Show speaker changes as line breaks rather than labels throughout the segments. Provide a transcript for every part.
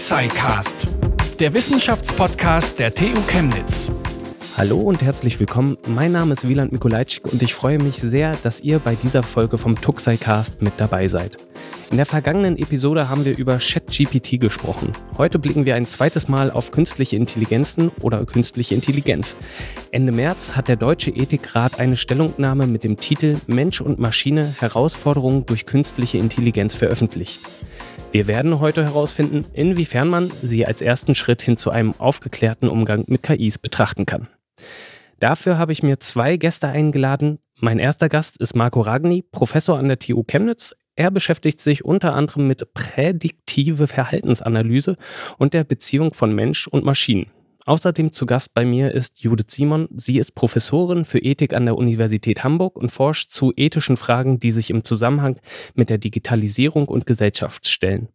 Tuxicast, der Wissenschaftspodcast der TU Chemnitz.
Hallo und herzlich willkommen. Mein Name ist Wieland Mikulajczyk und ich freue mich sehr, dass ihr bei dieser Folge vom Tuxicast mit dabei seid. In der vergangenen Episode haben wir über ChatGPT gesprochen. Heute blicken wir ein zweites Mal auf künstliche Intelligenzen oder künstliche Intelligenz. Ende März hat der Deutsche Ethikrat eine Stellungnahme mit dem Titel Mensch und Maschine Herausforderungen durch künstliche Intelligenz veröffentlicht. Wir werden heute herausfinden, inwiefern man sie als ersten Schritt hin zu einem aufgeklärten Umgang mit KIs betrachten kann. Dafür habe ich mir zwei Gäste eingeladen. Mein erster Gast ist Marco Ragni, Professor an der TU Chemnitz. Er beschäftigt sich unter anderem mit prädiktive Verhaltensanalyse und der Beziehung von Mensch und Maschinen. Außerdem zu Gast bei mir ist Judith Simon. Sie ist Professorin für Ethik an der Universität Hamburg und forscht zu ethischen Fragen, die sich im Zusammenhang mit der Digitalisierung und Gesellschaft stellen.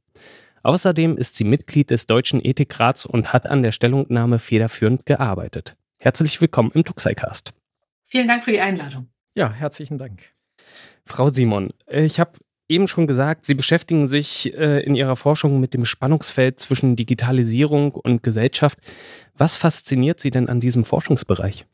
Außerdem ist sie Mitglied des Deutschen Ethikrats und hat an der Stellungnahme federführend gearbeitet. Herzlich willkommen im Tuxicast.
Vielen Dank für die Einladung.
Ja, herzlichen Dank.
Frau Simon, ich habe eben schon gesagt, Sie beschäftigen sich äh, in Ihrer Forschung mit dem Spannungsfeld zwischen Digitalisierung und Gesellschaft. Was fasziniert Sie denn an diesem Forschungsbereich?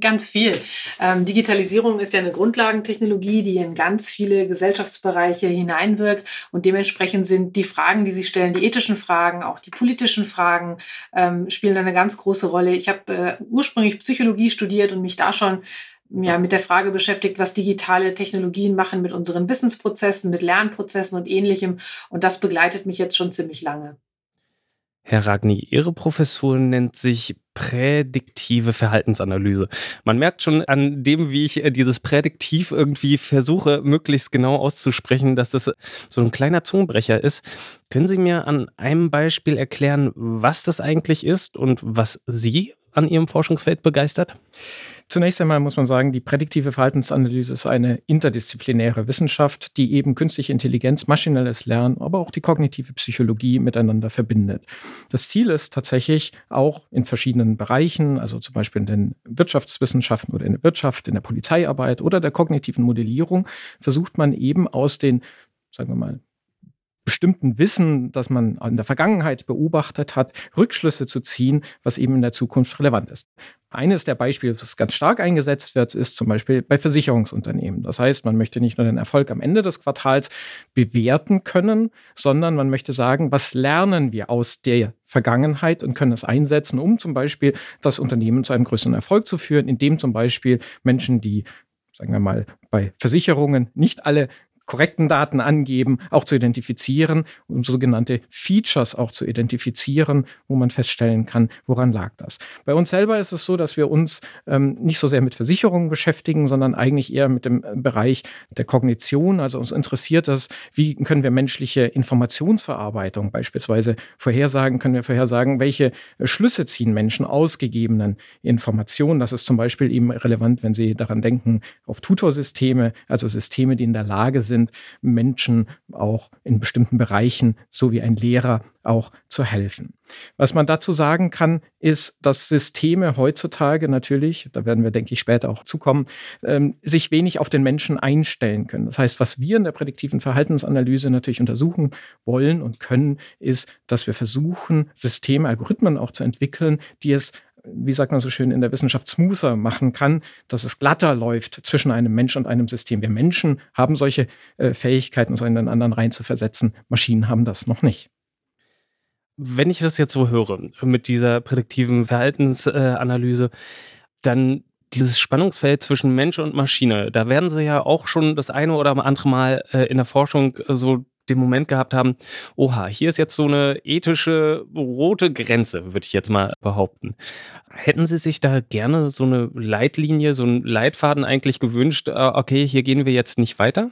Ganz viel. Ähm, Digitalisierung ist ja eine Grundlagentechnologie, die in ganz viele Gesellschaftsbereiche hineinwirkt. Und dementsprechend sind die Fragen, die Sie stellen, die ethischen Fragen, auch die politischen Fragen, ähm, spielen eine ganz große Rolle. Ich habe äh, ursprünglich Psychologie studiert und mich da schon ja, mit der Frage beschäftigt, was digitale Technologien machen mit unseren Wissensprozessen, mit Lernprozessen und ähnlichem. Und das begleitet mich jetzt schon ziemlich lange.
Herr Ragni, Ihre Professur nennt sich prädiktive Verhaltensanalyse. Man merkt schon an dem, wie ich äh, dieses Prädiktiv irgendwie versuche, möglichst genau auszusprechen, dass das so ein kleiner Zungenbrecher ist. Können Sie mir an einem Beispiel erklären, was das eigentlich ist und was Sie an Ihrem Forschungsfeld begeistert?
Zunächst einmal muss man sagen, die prädiktive Verhaltensanalyse ist eine interdisziplinäre Wissenschaft, die eben künstliche Intelligenz, maschinelles Lernen, aber auch die kognitive Psychologie miteinander verbindet. Das Ziel ist tatsächlich auch in verschiedenen Bereichen, also zum Beispiel in den Wirtschaftswissenschaften oder in der Wirtschaft, in der Polizeiarbeit oder der kognitiven Modellierung, versucht man eben aus den sagen wir mal, bestimmten Wissen, das man in der Vergangenheit beobachtet hat, Rückschlüsse zu ziehen, was eben in der Zukunft relevant ist. Eines der Beispiele, das ganz stark eingesetzt wird, ist zum Beispiel bei Versicherungsunternehmen. Das heißt, man möchte nicht nur den Erfolg am Ende des Quartals bewerten können, sondern man möchte sagen, was lernen wir aus der Vergangenheit und können es einsetzen, um zum Beispiel das Unternehmen zu einem größeren Erfolg zu führen, indem zum Beispiel Menschen, die sagen wir mal, bei Versicherungen nicht alle korrekten Daten angeben, auch zu identifizieren und sogenannte Features auch zu identifizieren, wo man feststellen kann, woran lag das. Bei uns selber ist es so, dass wir uns ähm, nicht so sehr mit Versicherungen beschäftigen, sondern eigentlich eher mit dem äh, Bereich der Kognition. Also uns interessiert das, wie können wir menschliche Informationsverarbeitung beispielsweise vorhersagen, können wir vorhersagen, welche äh, Schlüsse ziehen Menschen aus gegebenen Informationen. Das ist zum Beispiel eben relevant, wenn Sie daran denken, auf Tutorsysteme, also Systeme, die in der Lage sind, sind, Menschen auch in bestimmten Bereichen, so wie ein Lehrer, auch zu helfen. Was man dazu sagen kann, ist, dass Systeme heutzutage natürlich, da werden wir, denke ich, später auch zukommen, ähm, sich wenig auf den Menschen einstellen können. Das heißt, was wir in der prädiktiven Verhaltensanalyse natürlich untersuchen wollen und können, ist, dass wir versuchen, Systeme, Algorithmen auch zu entwickeln, die es wie sagt man so schön in der Wissenschaft, smoother machen kann, dass es glatter läuft zwischen einem Mensch und einem System. Wir Menschen haben solche äh, Fähigkeiten, uns in den anderen reinzuversetzen. Maschinen haben das noch nicht.
Wenn ich das jetzt so höre, mit dieser prädiktiven Verhaltensanalyse, äh, dann dieses Spannungsfeld zwischen Mensch und Maschine, da werden Sie ja auch schon das eine oder andere Mal äh, in der Forschung äh, so den Moment gehabt haben, oha, hier ist jetzt so eine ethische rote Grenze, würde ich jetzt mal behaupten. Hätten Sie sich da gerne so eine Leitlinie, so einen Leitfaden eigentlich gewünscht, äh, okay, hier gehen wir jetzt nicht weiter?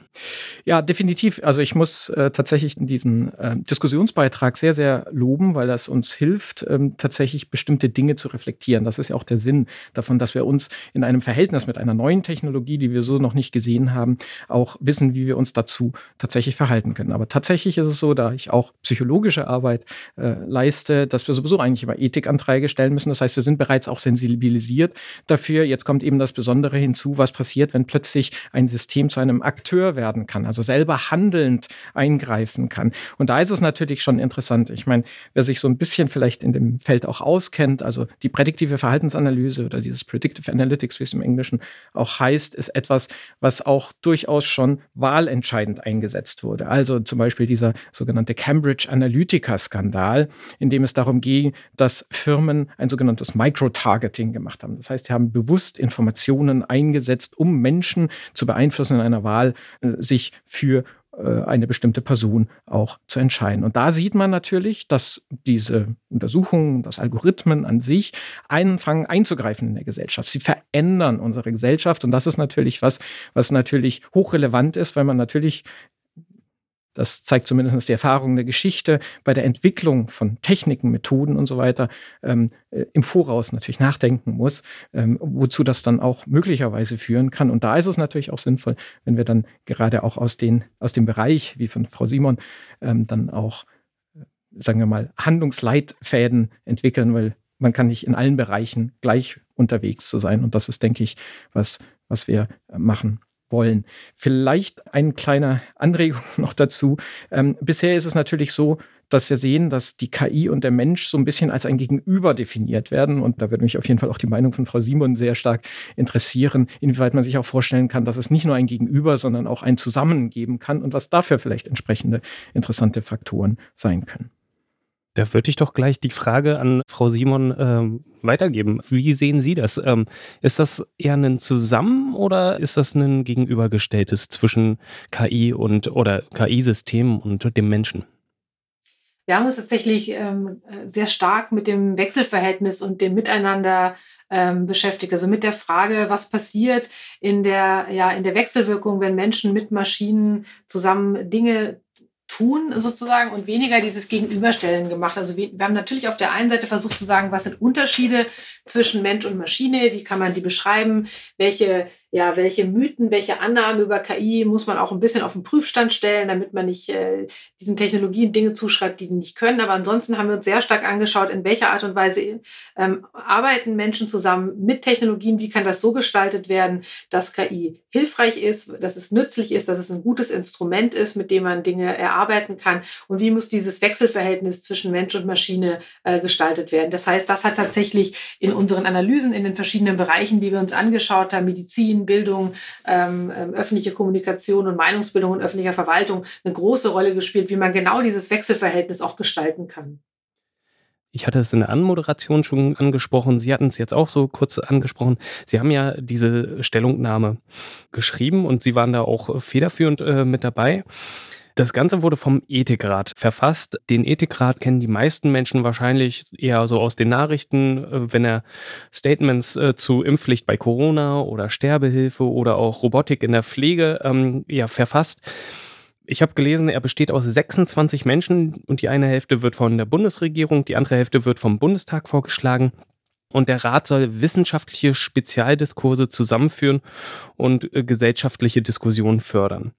Ja, definitiv. Also ich muss äh, tatsächlich diesen äh, Diskussionsbeitrag sehr, sehr loben, weil das uns hilft, ähm, tatsächlich bestimmte Dinge zu reflektieren. Das ist ja auch der Sinn davon, dass wir uns in einem Verhältnis mit einer neuen Technologie, die wir so noch nicht gesehen haben, auch wissen, wie wir uns dazu tatsächlich verhalten können. Aber tatsächlich ist es so, da ich auch psychologische Arbeit äh, leiste, dass wir sowieso eigentlich immer Ethikanträge stellen müssen. Das heißt, wir sind bereit, bereits auch sensibilisiert dafür. Jetzt kommt eben das Besondere hinzu, was passiert, wenn plötzlich ein System zu einem Akteur werden kann, also selber handelnd eingreifen kann. Und da ist es natürlich schon interessant. Ich meine, wer sich so ein bisschen vielleicht in dem Feld auch auskennt, also die prädiktive Verhaltensanalyse oder dieses Predictive Analytics, wie es im Englischen auch heißt, ist etwas, was auch durchaus schon wahlentscheidend eingesetzt wurde. Also zum Beispiel dieser sogenannte Cambridge Analytica-Skandal, in dem es darum ging, dass Firmen ein sogenanntes Micro-Targeting gemacht haben. Das heißt, sie haben bewusst Informationen eingesetzt, um Menschen zu beeinflussen in einer Wahl, äh, sich für äh, eine bestimmte Person auch zu entscheiden. Und da sieht man natürlich, dass diese Untersuchungen, dass Algorithmen an sich anfangen einzugreifen in der Gesellschaft. Sie verändern unsere Gesellschaft und das ist natürlich was, was natürlich hochrelevant ist, weil man natürlich das zeigt zumindest die Erfahrung der Geschichte bei der Entwicklung von Techniken, Methoden und so weiter ähm, äh, im Voraus natürlich nachdenken muss, ähm, wozu das dann auch möglicherweise führen kann. Und da ist es natürlich auch sinnvoll, wenn wir dann gerade auch aus, den, aus dem Bereich, wie von Frau Simon, ähm, dann auch, äh, sagen wir mal, Handlungsleitfäden entwickeln, weil man kann nicht in allen Bereichen gleich unterwegs zu sein. Und das ist, denke ich, was, was wir äh, machen wollen. Vielleicht eine kleine Anregung noch dazu. Ähm, bisher ist es natürlich so, dass wir sehen, dass die KI und der Mensch so ein bisschen als ein Gegenüber definiert werden. Und da würde mich auf jeden Fall auch die Meinung von Frau Simon sehr stark interessieren, inwieweit man sich auch vorstellen kann, dass es nicht nur ein Gegenüber, sondern auch ein Zusammen geben kann und was dafür vielleicht entsprechende interessante Faktoren sein können.
Da würde ich doch gleich die Frage an Frau Simon ähm, weitergeben. Wie sehen Sie das? Ähm, ist das eher ein Zusammen oder ist das ein gegenübergestelltes zwischen KI und oder KI-System und dem Menschen?
Wir haben uns tatsächlich ähm, sehr stark mit dem Wechselverhältnis und dem Miteinander ähm, beschäftigt. Also mit der Frage, was passiert in der, ja, in der Wechselwirkung, wenn Menschen mit Maschinen zusammen Dinge tun sozusagen und weniger dieses Gegenüberstellen gemacht. Also wir, wir, haben natürlich auf der einen Seite versucht zu sagen, was sind Unterschiede zwischen Mensch und Maschine, wie kann man die beschreiben, welche ja, welche Mythen, welche Annahmen über KI muss man auch ein bisschen auf den Prüfstand stellen, damit man nicht äh, diesen Technologien Dinge zuschreibt, die die nicht können. Aber ansonsten haben wir uns sehr stark angeschaut, in welcher Art und Weise ähm, arbeiten Menschen zusammen mit Technologien, wie kann das so gestaltet werden, dass KI hilfreich ist, dass es nützlich ist, dass es ein gutes Instrument ist, mit dem man Dinge erarbeiten kann und wie muss dieses Wechselverhältnis zwischen Mensch und Maschine äh, gestaltet werden. Das heißt, das hat tatsächlich in unseren Analysen in den verschiedenen Bereichen, die wir uns angeschaut haben, Medizin, Bildung, ähm, ähm, öffentliche Kommunikation und Meinungsbildung und öffentlicher Verwaltung eine große Rolle gespielt, wie man genau dieses Wechselverhältnis auch gestalten kann.
Ich hatte es in der Anmoderation schon angesprochen. Sie hatten es jetzt auch so kurz angesprochen. Sie haben ja diese Stellungnahme geschrieben und Sie waren da auch federführend äh, mit dabei. Das Ganze wurde vom Ethikrat verfasst. Den Ethikrat kennen die meisten Menschen wahrscheinlich eher so aus den Nachrichten, äh, wenn er Statements äh, zu Impfpflicht bei Corona oder Sterbehilfe oder auch Robotik in der Pflege ähm, ja, verfasst. Ich habe gelesen, er besteht aus 26 Menschen und die eine Hälfte wird von der Bundesregierung, die andere Hälfte wird vom Bundestag vorgeschlagen. Und der Rat soll wissenschaftliche Spezialdiskurse zusammenführen und äh, gesellschaftliche Diskussionen fördern.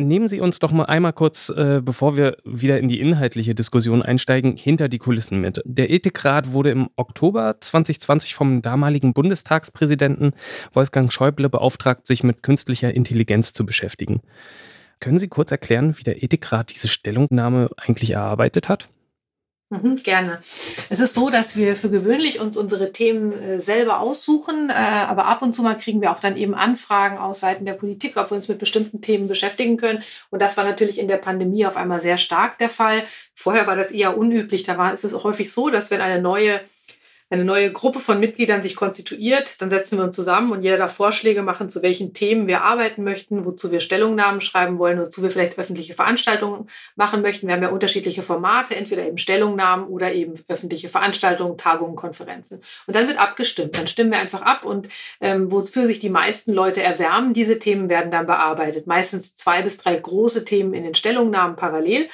Nehmen Sie uns doch mal einmal kurz, äh, bevor wir wieder in die inhaltliche Diskussion einsteigen, hinter die Kulissen mit. Der Ethikrat wurde im Oktober 2020 vom damaligen Bundestagspräsidenten Wolfgang Schäuble beauftragt, sich mit künstlicher Intelligenz zu beschäftigen. Können Sie kurz erklären, wie der Ethikrat diese Stellungnahme eigentlich erarbeitet hat?
Mhm, gerne. Es ist so, dass wir für gewöhnlich uns unsere Themen äh, selber aussuchen, äh, aber ab und zu mal kriegen wir auch dann eben Anfragen aus Seiten der Politik, ob wir uns mit bestimmten Themen beschäftigen können. Und das war natürlich in der Pandemie auf einmal sehr stark der Fall. Vorher war das eher unüblich. Da war, ist es auch häufig so, dass wenn eine neue eine neue Gruppe von Mitgliedern sich konstituiert, dann setzen wir uns zusammen und jeder darf Vorschläge machen, zu welchen Themen wir arbeiten möchten, wozu wir Stellungnahmen schreiben wollen, wozu wir vielleicht öffentliche Veranstaltungen machen möchten. Wir haben ja unterschiedliche Formate, entweder eben Stellungnahmen oder eben öffentliche Veranstaltungen, Tagungen, Konferenzen. Und dann wird abgestimmt. Dann stimmen wir einfach ab und ähm, wofür sich die meisten Leute erwärmen, diese Themen werden dann bearbeitet. Meistens zwei bis drei große Themen in den Stellungnahmen parallel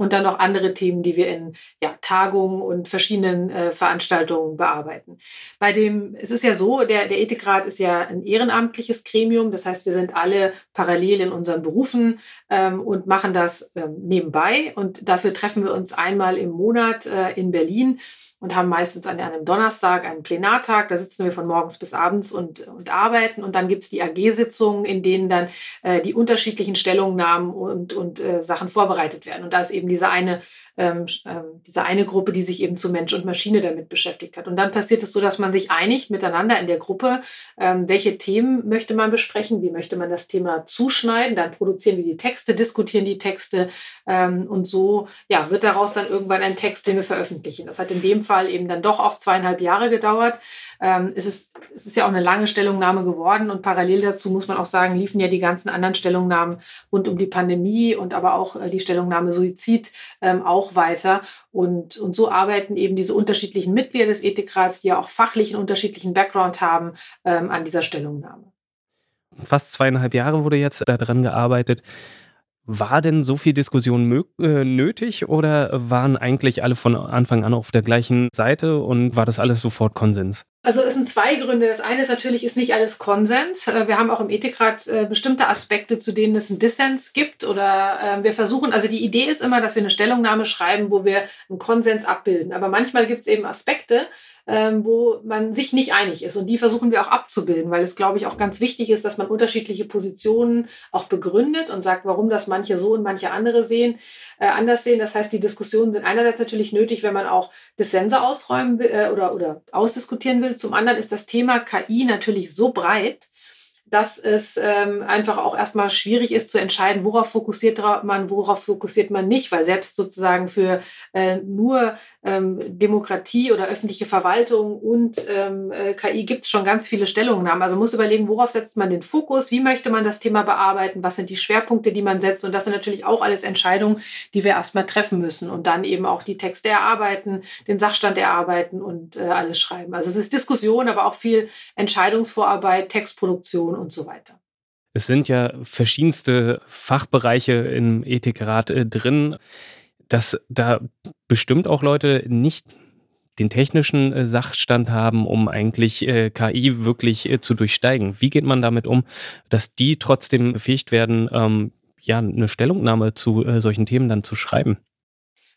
und dann noch andere Themen, die wir in ja, Tagungen und verschiedenen äh, Veranstaltungen bearbeiten. Bei dem, es ist ja so, der, der Ethikrat ist ja ein ehrenamtliches Gremium, das heißt, wir sind alle parallel in unseren Berufen ähm, und machen das ähm, nebenbei. Und dafür treffen wir uns einmal im Monat äh, in Berlin und haben meistens an einem Donnerstag einen Plenartag. Da sitzen wir von morgens bis abends und, und arbeiten. Und dann gibt es die AG-Sitzungen, in denen dann äh, die unterschiedlichen Stellungnahmen und, und äh, Sachen vorbereitet werden. Und da ist eben diese eine ähm, ähm, diese eine Gruppe, die sich eben zu Mensch und Maschine damit beschäftigt hat. Und dann passiert es so, dass man sich einigt miteinander in der Gruppe, ähm, welche Themen möchte man besprechen, wie möchte man das Thema zuschneiden. Dann produzieren wir die Texte, diskutieren die Texte ähm, und so ja, wird daraus dann irgendwann ein Text, den wir veröffentlichen. Das hat in dem Fall eben dann doch auch zweieinhalb Jahre gedauert. Ähm, es, ist, es ist ja auch eine lange Stellungnahme geworden und parallel dazu muss man auch sagen, liefen ja die ganzen anderen Stellungnahmen rund um die Pandemie und aber auch äh, die Stellungnahme Suizid ähm, auch weiter. Und, und so arbeiten eben diese unterschiedlichen Mitglieder des Ethikrats, die ja auch fachlich einen unterschiedlichen Background haben, ähm, an dieser Stellungnahme.
Fast zweieinhalb Jahre wurde jetzt daran gearbeitet. War denn so viel Diskussion äh, nötig oder waren eigentlich alle von Anfang an auf der gleichen Seite und war das alles sofort Konsens?
Also es sind zwei Gründe. Das eine ist natürlich, ist nicht alles Konsens. Äh, wir haben auch im Ethikrat äh, bestimmte Aspekte, zu denen es einen Dissens gibt. Oder äh, wir versuchen, also die Idee ist immer, dass wir eine Stellungnahme schreiben, wo wir einen Konsens abbilden. Aber manchmal gibt es eben Aspekte, ähm, wo man sich nicht einig ist. Und die versuchen wir auch abzubilden, weil es, glaube ich, auch ganz wichtig ist, dass man unterschiedliche Positionen auch begründet und sagt, warum das manche so und manche andere sehen, äh, anders sehen. Das heißt, die Diskussionen sind einerseits natürlich nötig, wenn man auch Dissense ausräumen will äh, oder, oder ausdiskutieren will. Zum anderen ist das Thema KI natürlich so breit, dass es ähm, einfach auch erstmal schwierig ist zu entscheiden, worauf fokussiert man, worauf fokussiert man nicht, weil selbst sozusagen für äh, nur ähm, Demokratie oder öffentliche Verwaltung und ähm, äh, KI gibt es schon ganz viele Stellungnahmen. Also muss überlegen, worauf setzt man den Fokus, wie möchte man das Thema bearbeiten, was sind die Schwerpunkte, die man setzt und das sind natürlich auch alles Entscheidungen, die wir erstmal treffen müssen und dann eben auch die Texte erarbeiten, den Sachstand erarbeiten und äh, alles schreiben. Also es ist Diskussion, aber auch viel Entscheidungsvorarbeit, Textproduktion und so weiter.
Es sind ja verschiedenste Fachbereiche im Ethikrat äh, drin, dass da bestimmt auch Leute nicht den technischen äh, Sachstand haben, um eigentlich äh, KI wirklich äh, zu durchsteigen. Wie geht man damit um, dass die trotzdem befähigt werden, ähm, ja, eine Stellungnahme zu äh, solchen Themen dann zu schreiben?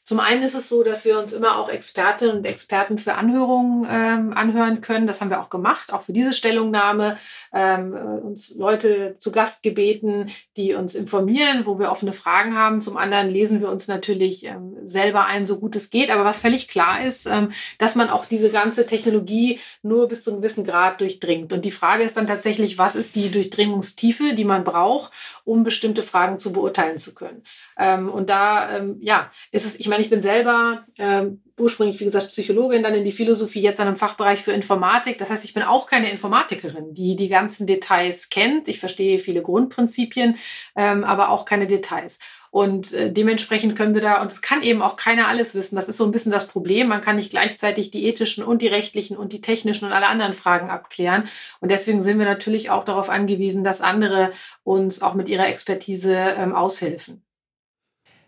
Zum einen ist es so, dass wir uns immer auch Expertinnen und Experten für Anhörungen ähm, anhören können. Das haben wir auch gemacht, auch für diese Stellungnahme. Ähm, äh, uns Leute zu Gast gebeten, die uns informieren, wo wir offene Fragen haben. Zum anderen lesen wir uns natürlich ähm, selber ein, so gut es geht. Aber was völlig klar ist, ähm, dass man auch diese ganze Technologie nur bis zu einem gewissen Grad durchdringt. Und die Frage ist dann tatsächlich, was ist die Durchdringungstiefe, die man braucht, um bestimmte Fragen zu beurteilen zu können. Ähm, und da, ähm, ja, ist es, ich meine, ich bin selber ähm, ursprünglich, wie gesagt, Psychologin, dann in die Philosophie, jetzt an einem Fachbereich für Informatik. Das heißt, ich bin auch keine Informatikerin, die die ganzen Details kennt. Ich verstehe viele Grundprinzipien, ähm, aber auch keine Details. Und äh, dementsprechend können wir da, und es kann eben auch keiner alles wissen. Das ist so ein bisschen das Problem. Man kann nicht gleichzeitig die ethischen und die rechtlichen und die technischen und alle anderen Fragen abklären. Und deswegen sind wir natürlich auch darauf angewiesen, dass andere uns auch mit ihrer Expertise ähm, aushelfen.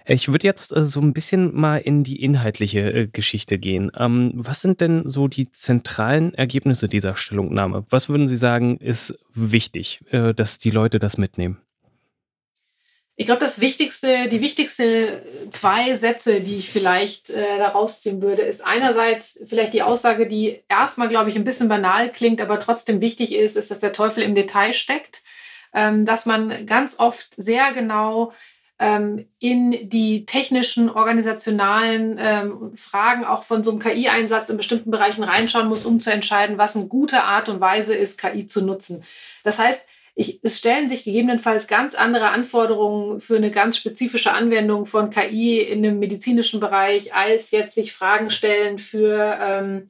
Ich würde jetzt äh, so ein bisschen mal in die inhaltliche äh, Geschichte gehen. Ähm, was sind denn so die zentralen Ergebnisse dieser Stellungnahme? Was würden Sie sagen, ist wichtig, äh, dass die Leute das mitnehmen?
Ich glaube, das Wichtigste, die wichtigste zwei Sätze, die ich vielleicht äh, da rausziehen würde, ist einerseits vielleicht die Aussage, die erstmal, glaube ich, ein bisschen banal klingt, aber trotzdem wichtig ist, ist, dass der Teufel im Detail steckt. Ähm, dass man ganz oft sehr genau ähm, in die technischen, organisationalen ähm, Fragen auch von so einem KI-Einsatz in bestimmten Bereichen reinschauen muss, um zu entscheiden, was eine gute Art und Weise ist, KI zu nutzen. Das heißt, ich, es stellen sich gegebenenfalls ganz andere Anforderungen für eine ganz spezifische Anwendung von KI in einem medizinischen Bereich, als jetzt sich Fragen stellen für, ähm,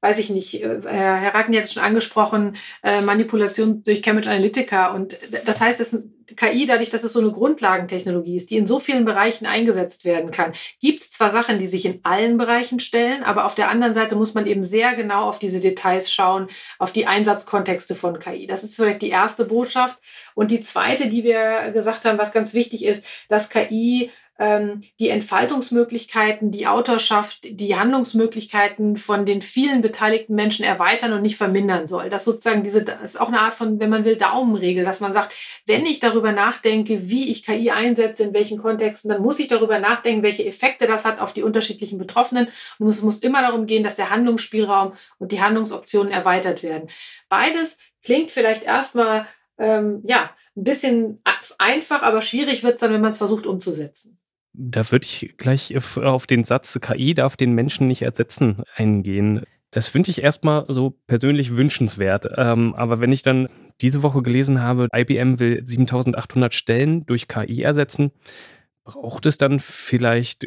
weiß ich nicht, äh, Herr Racken hat es schon angesprochen, äh, Manipulation durch Cambridge Analytica. Und das heißt, es KI, dadurch, dass es so eine Grundlagentechnologie ist, die in so vielen Bereichen eingesetzt werden kann, gibt es zwar Sachen, die sich in allen Bereichen stellen, aber auf der anderen Seite muss man eben sehr genau auf diese Details schauen, auf die Einsatzkontexte von KI. Das ist vielleicht die erste Botschaft. Und die zweite, die wir gesagt haben, was ganz wichtig ist, dass KI ähm, die Entfaltungsmöglichkeiten, die Autorschaft, die Handlungsmöglichkeiten von den vielen beteiligten Menschen erweitern und nicht vermindern soll. Das sozusagen diese, das ist auch eine Art von, wenn man will, Daumenregel, dass man sagt, wenn ich darüber nachdenke, wie ich KI einsetze, in welchen Kontexten, dann muss ich darüber nachdenken, welche Effekte das hat auf die unterschiedlichen Betroffenen. Und es muss immer darum gehen, dass der Handlungsspielraum und die Handlungsoptionen erweitert werden. Beides klingt vielleicht erstmal ähm, ja, ein bisschen einfach, aber schwierig wird es dann, wenn man es versucht umzusetzen.
Da würde ich gleich auf den Satz, KI darf den Menschen nicht ersetzen, eingehen. Das finde ich erstmal so persönlich wünschenswert. Ähm, aber wenn ich dann diese Woche gelesen habe, IBM will 7800 Stellen durch KI ersetzen, braucht es dann vielleicht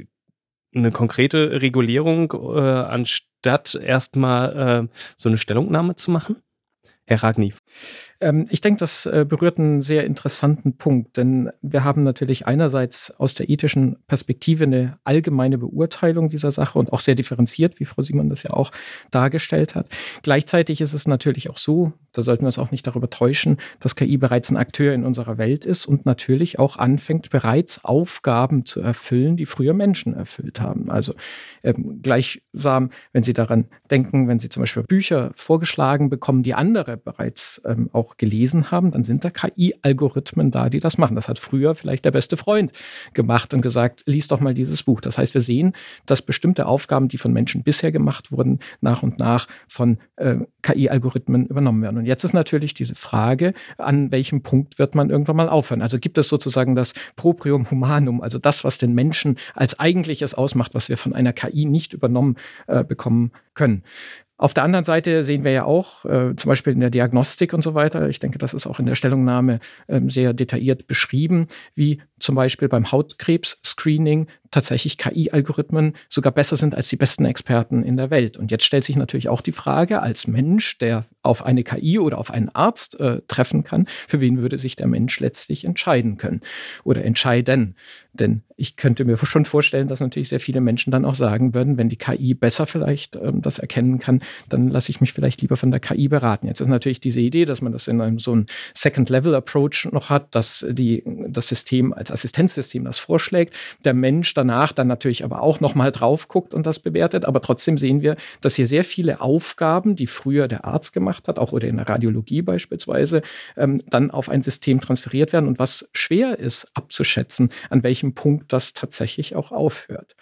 eine konkrete Regulierung, äh, anstatt erstmal äh, so eine Stellungnahme zu machen? Herr Ragni.
Ähm, ich denke, das äh, berührt einen sehr interessanten Punkt, denn wir haben natürlich einerseits aus der ethischen Perspektive eine allgemeine Beurteilung dieser Sache und auch sehr differenziert, wie Frau Simon das ja auch dargestellt hat. Gleichzeitig ist es natürlich auch so, da sollten wir uns auch nicht darüber täuschen, dass KI bereits ein Akteur in unserer Welt ist und natürlich auch anfängt, bereits Aufgaben zu erfüllen, die früher Menschen erfüllt haben. Also ähm, gleichsam, wenn Sie daran denken, wenn Sie zum Beispiel Bücher vorgeschlagen bekommen, die andere bereits ähm, auch gelesen haben, dann sind da KI-Algorithmen da, die das machen. Das hat früher vielleicht der beste Freund gemacht und gesagt, lies doch mal dieses Buch. Das heißt, wir sehen, dass bestimmte Aufgaben, die von Menschen bisher gemacht wurden, nach und nach von äh, KI-Algorithmen übernommen werden. Und jetzt ist natürlich diese Frage, an welchem Punkt wird man irgendwann mal aufhören? Also gibt es sozusagen das Proprium humanum, also das, was den Menschen als eigentliches ausmacht, was wir von einer KI nicht übernommen äh, bekommen können. Auf der anderen Seite sehen wir ja auch, äh, zum Beispiel in der Diagnostik und so weiter, ich denke, das ist auch in der Stellungnahme äh, sehr detailliert beschrieben, wie zum Beispiel beim Hautkrebs-Screening tatsächlich KI-Algorithmen sogar besser sind als die besten Experten in der Welt. Und jetzt stellt sich natürlich auch die Frage, als Mensch, der auf eine KI oder auf einen Arzt äh, treffen kann, für wen würde sich der Mensch letztlich entscheiden können oder entscheiden? Denn ich könnte mir schon vorstellen, dass natürlich sehr viele Menschen dann auch sagen würden, wenn die KI besser vielleicht ähm, das erkennen kann, dann lasse ich mich vielleicht lieber von der KI beraten. Jetzt ist natürlich diese Idee, dass man das in einem so einem Second-Level-Approach noch hat, dass die, das System als Assistenzsystem das vorschlägt, der Mensch danach dann natürlich aber auch nochmal drauf guckt und das bewertet. Aber trotzdem sehen wir, dass hier sehr viele Aufgaben, die früher der Arzt gemacht hat, auch oder in der Radiologie beispielsweise, ähm, dann auf ein System transferiert werden und was schwer ist abzuschätzen, an welchem Punkt das tatsächlich auch aufhört.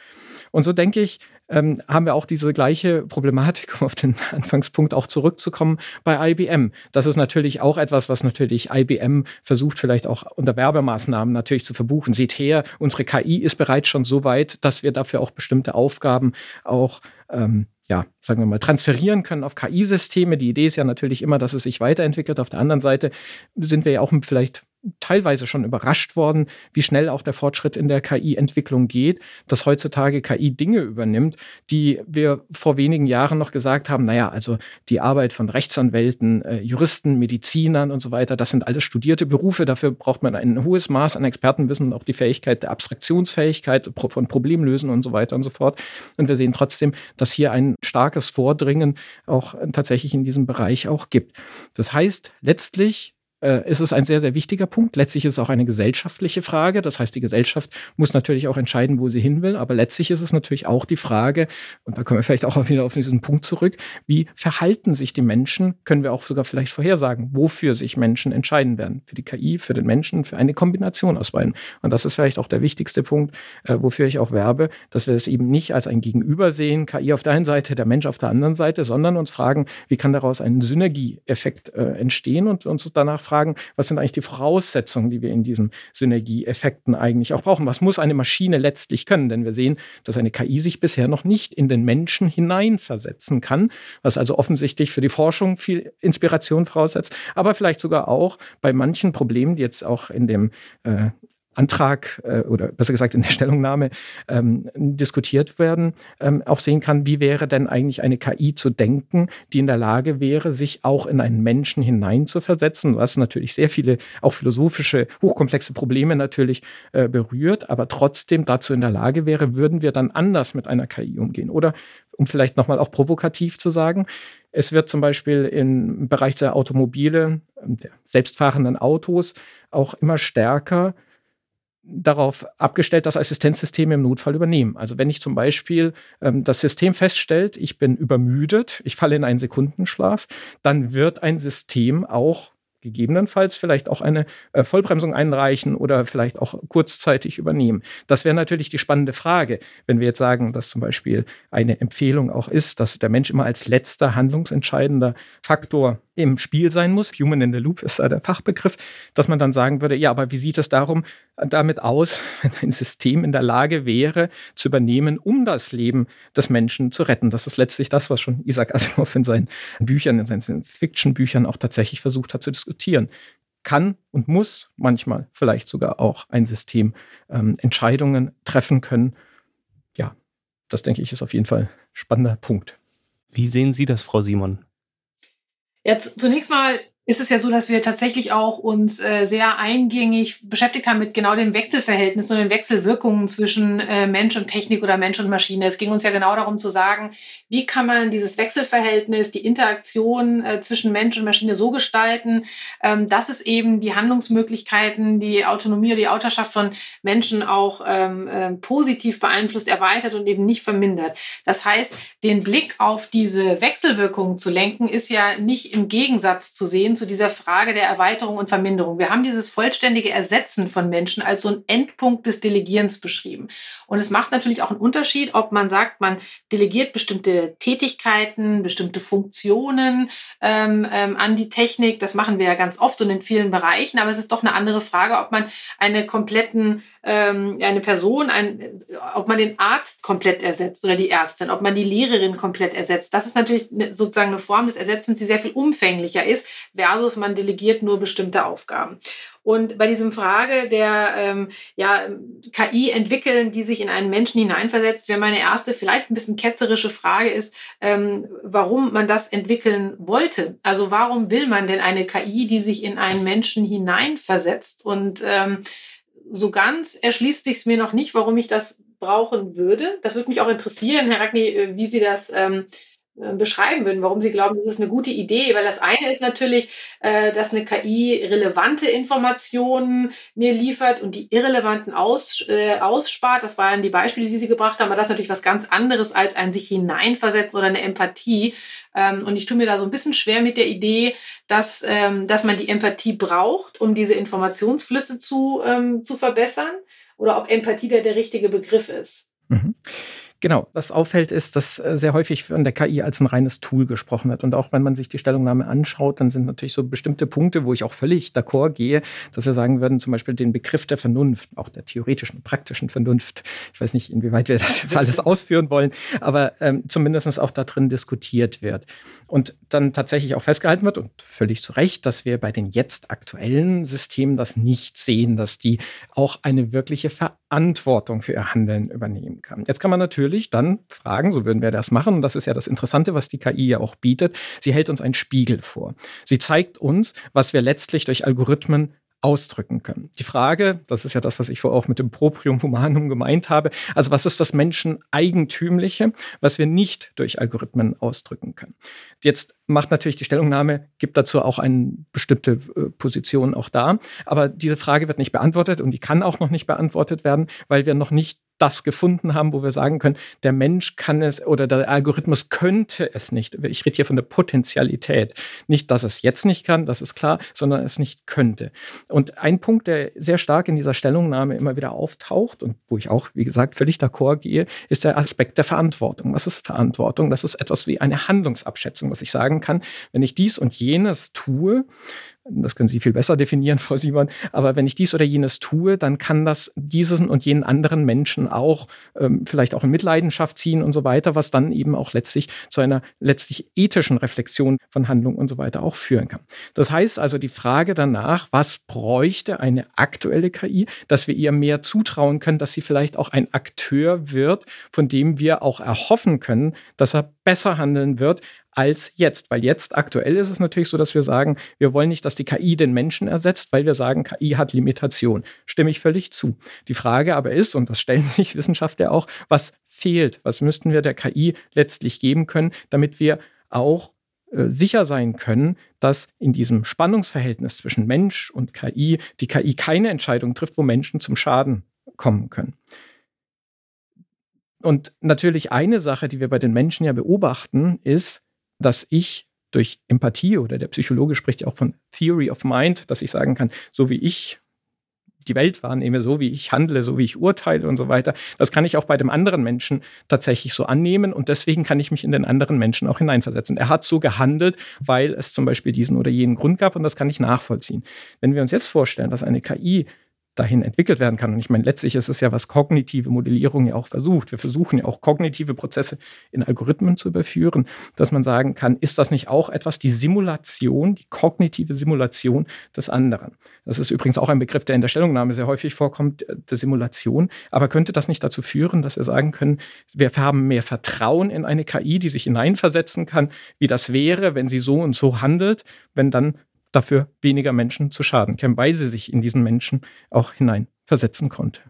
Und so denke ich, ähm, haben wir auch diese gleiche Problematik, um auf den Anfangspunkt auch zurückzukommen, bei IBM. Das ist natürlich auch etwas, was natürlich IBM versucht, vielleicht auch unter Werbemaßnahmen natürlich zu verbuchen. Seht her, unsere KI ist bereits schon so weit, dass wir dafür auch bestimmte Aufgaben auch ähm, ja, sagen wir mal, transferieren können auf KI-Systeme. Die Idee ist ja natürlich immer, dass es sich weiterentwickelt. Auf der anderen Seite sind wir ja auch vielleicht teilweise schon überrascht worden, wie schnell auch der Fortschritt in der KI-Entwicklung geht, dass heutzutage KI Dinge übernimmt, die wir vor wenigen Jahren noch gesagt haben, naja, also die Arbeit von Rechtsanwälten, äh, Juristen, Medizinern und so weiter, das sind alles studierte Berufe, dafür braucht man ein hohes Maß an Expertenwissen und auch die Fähigkeit der Abstraktionsfähigkeit von Problemlösen und so weiter und so fort. Und wir sehen trotzdem, dass hier ein starkes Vordringen auch tatsächlich in diesem Bereich auch gibt. Das heißt, letztlich äh, ist es ein sehr, sehr wichtiger Punkt. Letztlich ist es auch eine gesellschaftliche Frage. Das heißt, die Gesellschaft muss natürlich auch entscheiden, wo sie hin will. Aber letztlich ist es natürlich auch die Frage, und da kommen wir vielleicht auch wieder auf diesen Punkt zurück, wie verhalten sich die Menschen? Können wir auch sogar vielleicht vorhersagen, wofür sich Menschen entscheiden werden? Für die KI, für den Menschen, für eine Kombination aus beiden. Und das ist vielleicht auch der wichtigste Punkt, äh, wofür ich auch werbe, dass wir das eben nicht als ein Gegenüber sehen, KI auf der einen Seite, der Mensch auf der anderen Seite, sondern uns fragen, wie kann daraus ein Synergieeffekt äh, entstehen und uns danach fragen, was sind eigentlich die Voraussetzungen, die wir in diesen Synergieeffekten eigentlich auch brauchen? Was muss eine Maschine letztlich können? Denn wir sehen, dass eine KI sich bisher noch nicht in den Menschen hineinversetzen kann, was also offensichtlich für die Forschung viel Inspiration voraussetzt, aber vielleicht sogar auch bei manchen Problemen, die jetzt auch in dem äh, Antrag äh, oder besser gesagt in der Stellungnahme ähm, diskutiert werden, ähm, auch sehen kann, wie wäre denn eigentlich eine KI zu denken, die in der Lage wäre, sich auch in einen Menschen hineinzuversetzen, was natürlich sehr viele auch philosophische, hochkomplexe Probleme natürlich äh, berührt, aber trotzdem dazu in der Lage wäre, würden wir dann anders mit einer KI umgehen. Oder um vielleicht nochmal auch provokativ zu sagen, es wird zum Beispiel im Bereich der Automobile, der selbstfahrenden Autos auch immer stärker darauf abgestellt, dass Assistenzsysteme im Notfall übernehmen. Also wenn ich zum Beispiel ähm, das System feststellt, ich bin übermüdet, ich falle in einen Sekundenschlaf, dann wird ein System auch gegebenenfalls vielleicht auch eine äh, Vollbremsung einreichen oder vielleicht auch kurzzeitig übernehmen. Das wäre natürlich die spannende Frage, wenn wir jetzt sagen, dass zum Beispiel eine Empfehlung auch ist, dass der Mensch immer als letzter handlungsentscheidender Faktor im Spiel sein muss. Human in the Loop ist da der Fachbegriff, dass man dann sagen würde, ja, aber wie sieht es darum damit aus, wenn ein System in der Lage wäre, zu übernehmen, um das Leben des Menschen zu retten? Das ist letztlich das, was schon Isaac Asimov in seinen Büchern, in seinen Fiction-Büchern auch tatsächlich versucht hat zu diskutieren. Kann und muss manchmal vielleicht sogar auch ein System ähm, Entscheidungen treffen können. Ja, das denke ich ist auf jeden Fall ein spannender Punkt.
Wie sehen Sie das, Frau Simon?
Ja, zunächst mal ist es ja so, dass wir tatsächlich auch uns äh, sehr eingängig beschäftigt haben mit genau den Wechselverhältnissen und den Wechselwirkungen zwischen äh, Mensch und Technik oder Mensch und Maschine. Es ging uns ja genau darum zu sagen, wie kann man dieses Wechselverhältnis, die Interaktion äh, zwischen Mensch und Maschine so gestalten, ähm, dass es eben die Handlungsmöglichkeiten, die Autonomie oder die Autorschaft von Menschen auch ähm, äh, positiv beeinflusst, erweitert und eben nicht vermindert. Das heißt, den Blick auf diese Wechselwirkungen zu lenken, ist ja nicht im Gegensatz zu sehen zu dieser Frage der Erweiterung und Verminderung. Wir haben dieses vollständige Ersetzen von Menschen als so ein Endpunkt des Delegierens beschrieben. Und es macht natürlich auch einen Unterschied, ob man sagt, man delegiert bestimmte Tätigkeiten, bestimmte Funktionen ähm, ähm, an die Technik. Das machen wir ja ganz oft und in vielen Bereichen. Aber es ist doch eine andere Frage, ob man eine kompletten ähm, eine Person, ein, ob man den Arzt komplett ersetzt oder die Ärztin, ob man die Lehrerin komplett ersetzt. Das ist natürlich sozusagen eine Form des Ersetzens, die sehr viel umfänglicher ist, versus man delegiert nur bestimmte Aufgaben. Und bei diesem Frage der ähm, ja, KI entwickeln, die sich in einen Menschen hineinversetzt, wäre meine erste, vielleicht ein bisschen ketzerische Frage ist, ähm, warum man das entwickeln wollte. Also warum will man denn eine KI, die sich in einen Menschen hineinversetzt? Und ähm, so ganz erschließt sich es mir noch nicht, warum ich das brauchen würde. Das würde mich auch interessieren, Herr Ragni, äh, wie Sie das ähm, äh, beschreiben würden, warum Sie glauben, das ist eine gute Idee. Weil das eine ist natürlich, äh, dass eine KI relevante Informationen mir liefert und die irrelevanten aus, äh, ausspart. Das waren die Beispiele, die Sie gebracht haben, aber das ist natürlich was ganz anderes als ein sich hineinversetzen oder eine Empathie. Ähm, und ich tue mir da so ein bisschen schwer mit der Idee, dass, ähm, dass man die Empathie braucht, um diese Informationsflüsse zu, ähm, zu verbessern oder ob Empathie der, der richtige Begriff ist.
Mhm. Genau, was auffällt, ist, dass äh, sehr häufig von der KI als ein reines Tool gesprochen wird. Und auch wenn man sich die Stellungnahme anschaut, dann sind natürlich so bestimmte Punkte, wo ich auch völlig d'accord gehe, dass wir sagen würden, zum Beispiel den Begriff der Vernunft, auch der theoretischen, praktischen Vernunft. Ich weiß nicht, inwieweit wir das jetzt alles ausführen wollen, aber ähm, zumindest auch da drin diskutiert wird. Und dann tatsächlich auch festgehalten wird, und völlig zu Recht, dass wir bei den jetzt aktuellen Systemen das nicht sehen, dass die auch eine wirkliche Verantwortung für ihr Handeln übernehmen kann. Jetzt kann man natürlich dann fragen, so würden wir das machen, und das ist ja das Interessante, was die KI ja auch bietet, sie hält uns einen Spiegel vor. Sie zeigt uns, was wir letztlich durch Algorithmen ausdrücken können. Die Frage, das ist ja das, was ich vorher auch mit dem Proprium Humanum gemeint habe, also was ist das Menscheneigentümliche, was wir nicht durch Algorithmen ausdrücken können. Jetzt macht natürlich die Stellungnahme, gibt dazu auch eine bestimmte äh, Position auch da, aber diese Frage wird nicht beantwortet und die kann auch noch nicht beantwortet werden, weil wir noch nicht das gefunden haben, wo wir sagen können, der Mensch kann es oder der Algorithmus könnte es nicht. Ich rede hier von der Potentialität. Nicht, dass es jetzt nicht kann, das ist klar, sondern es nicht könnte. Und ein Punkt, der sehr stark in dieser Stellungnahme immer wieder auftaucht und wo ich auch, wie gesagt, völlig d'accord gehe, ist der Aspekt der Verantwortung. Was ist Verantwortung? Das ist etwas wie eine Handlungsabschätzung, was ich sagen kann, wenn ich dies und jenes tue, das können Sie viel besser definieren, Frau Simon. Aber wenn ich dies oder jenes tue, dann kann das diesen und jenen anderen Menschen auch ähm, vielleicht auch in Mitleidenschaft ziehen und so weiter, was dann eben auch letztlich zu einer letztlich ethischen Reflexion von Handlung und so weiter auch führen kann. Das heißt also die Frage danach, was bräuchte eine aktuelle KI, dass wir ihr mehr zutrauen können, dass sie vielleicht auch ein Akteur wird, von dem wir auch erhoffen können, dass er besser handeln wird, als jetzt. Weil jetzt aktuell ist es natürlich so, dass wir sagen, wir wollen nicht, dass die KI den Menschen ersetzt, weil wir sagen, KI hat Limitation. Stimme ich völlig zu. Die Frage aber ist, und das stellen sich Wissenschaftler auch, was fehlt? Was müssten wir der KI letztlich geben können, damit wir auch äh, sicher sein können, dass in diesem Spannungsverhältnis zwischen Mensch und KI die KI keine Entscheidung trifft, wo Menschen zum Schaden kommen können. Und natürlich eine Sache, die wir bei den Menschen ja beobachten, ist, dass ich durch Empathie oder der Psychologe spricht ja auch von Theory of Mind, dass ich sagen kann, so wie ich die Welt wahrnehme, so wie ich handle, so wie ich urteile und so weiter. Das kann ich auch bei dem anderen Menschen tatsächlich so annehmen und deswegen kann ich mich in den anderen Menschen auch hineinversetzen. Er hat so gehandelt, weil es zum Beispiel diesen oder jenen Grund gab und das kann ich nachvollziehen. Wenn wir uns jetzt vorstellen, dass eine KI dahin entwickelt werden kann. Und ich meine, letztlich ist es ja, was kognitive Modellierung ja auch versucht. Wir versuchen ja auch kognitive Prozesse in Algorithmen zu überführen, dass man sagen kann, ist das nicht auch etwas, die Simulation, die kognitive Simulation des anderen? Das ist übrigens auch ein Begriff, der in der Stellungnahme sehr häufig vorkommt, äh, der Simulation. Aber könnte das nicht dazu führen, dass wir sagen können, wir haben mehr Vertrauen in eine KI, die sich hineinversetzen kann, wie das wäre, wenn sie so und so handelt, wenn dann dafür weniger Menschen zu Schaden kämen, weil sie sich in diesen Menschen auch hineinversetzen konnte.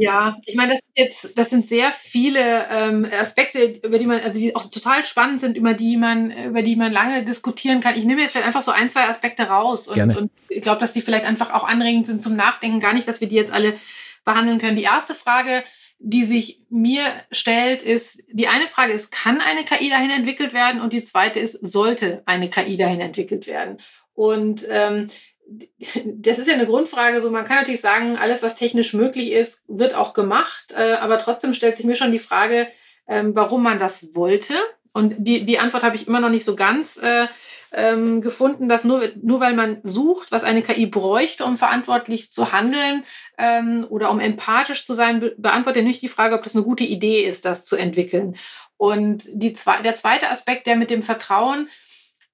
Ja, ich meine, das, jetzt, das sind sehr viele ähm, Aspekte, über die man, also die auch total spannend sind, über die man, über die man lange diskutieren kann. Ich nehme jetzt vielleicht einfach so ein, zwei Aspekte raus und, und ich glaube, dass die vielleicht einfach auch anregend sind zum Nachdenken. Gar nicht, dass wir die jetzt alle behandeln können. Die erste Frage, die sich mir stellt, ist, die eine Frage ist, kann eine KI dahin entwickelt werden? Und die zweite ist, sollte eine KI dahin entwickelt werden? Und ähm, das ist ja eine Grundfrage. So, man kann natürlich sagen, alles, was technisch möglich ist, wird auch gemacht. Äh, aber trotzdem stellt sich mir schon die Frage, ähm, warum man das wollte. Und die, die Antwort habe ich immer noch nicht so ganz äh, ähm, gefunden, dass nur, nur weil man sucht, was eine KI bräuchte, um verantwortlich zu handeln ähm, oder um empathisch zu sein, be beantwortet nicht die Frage, ob das eine gute Idee ist, das zu entwickeln. Und die, der zweite Aspekt, der mit dem Vertrauen,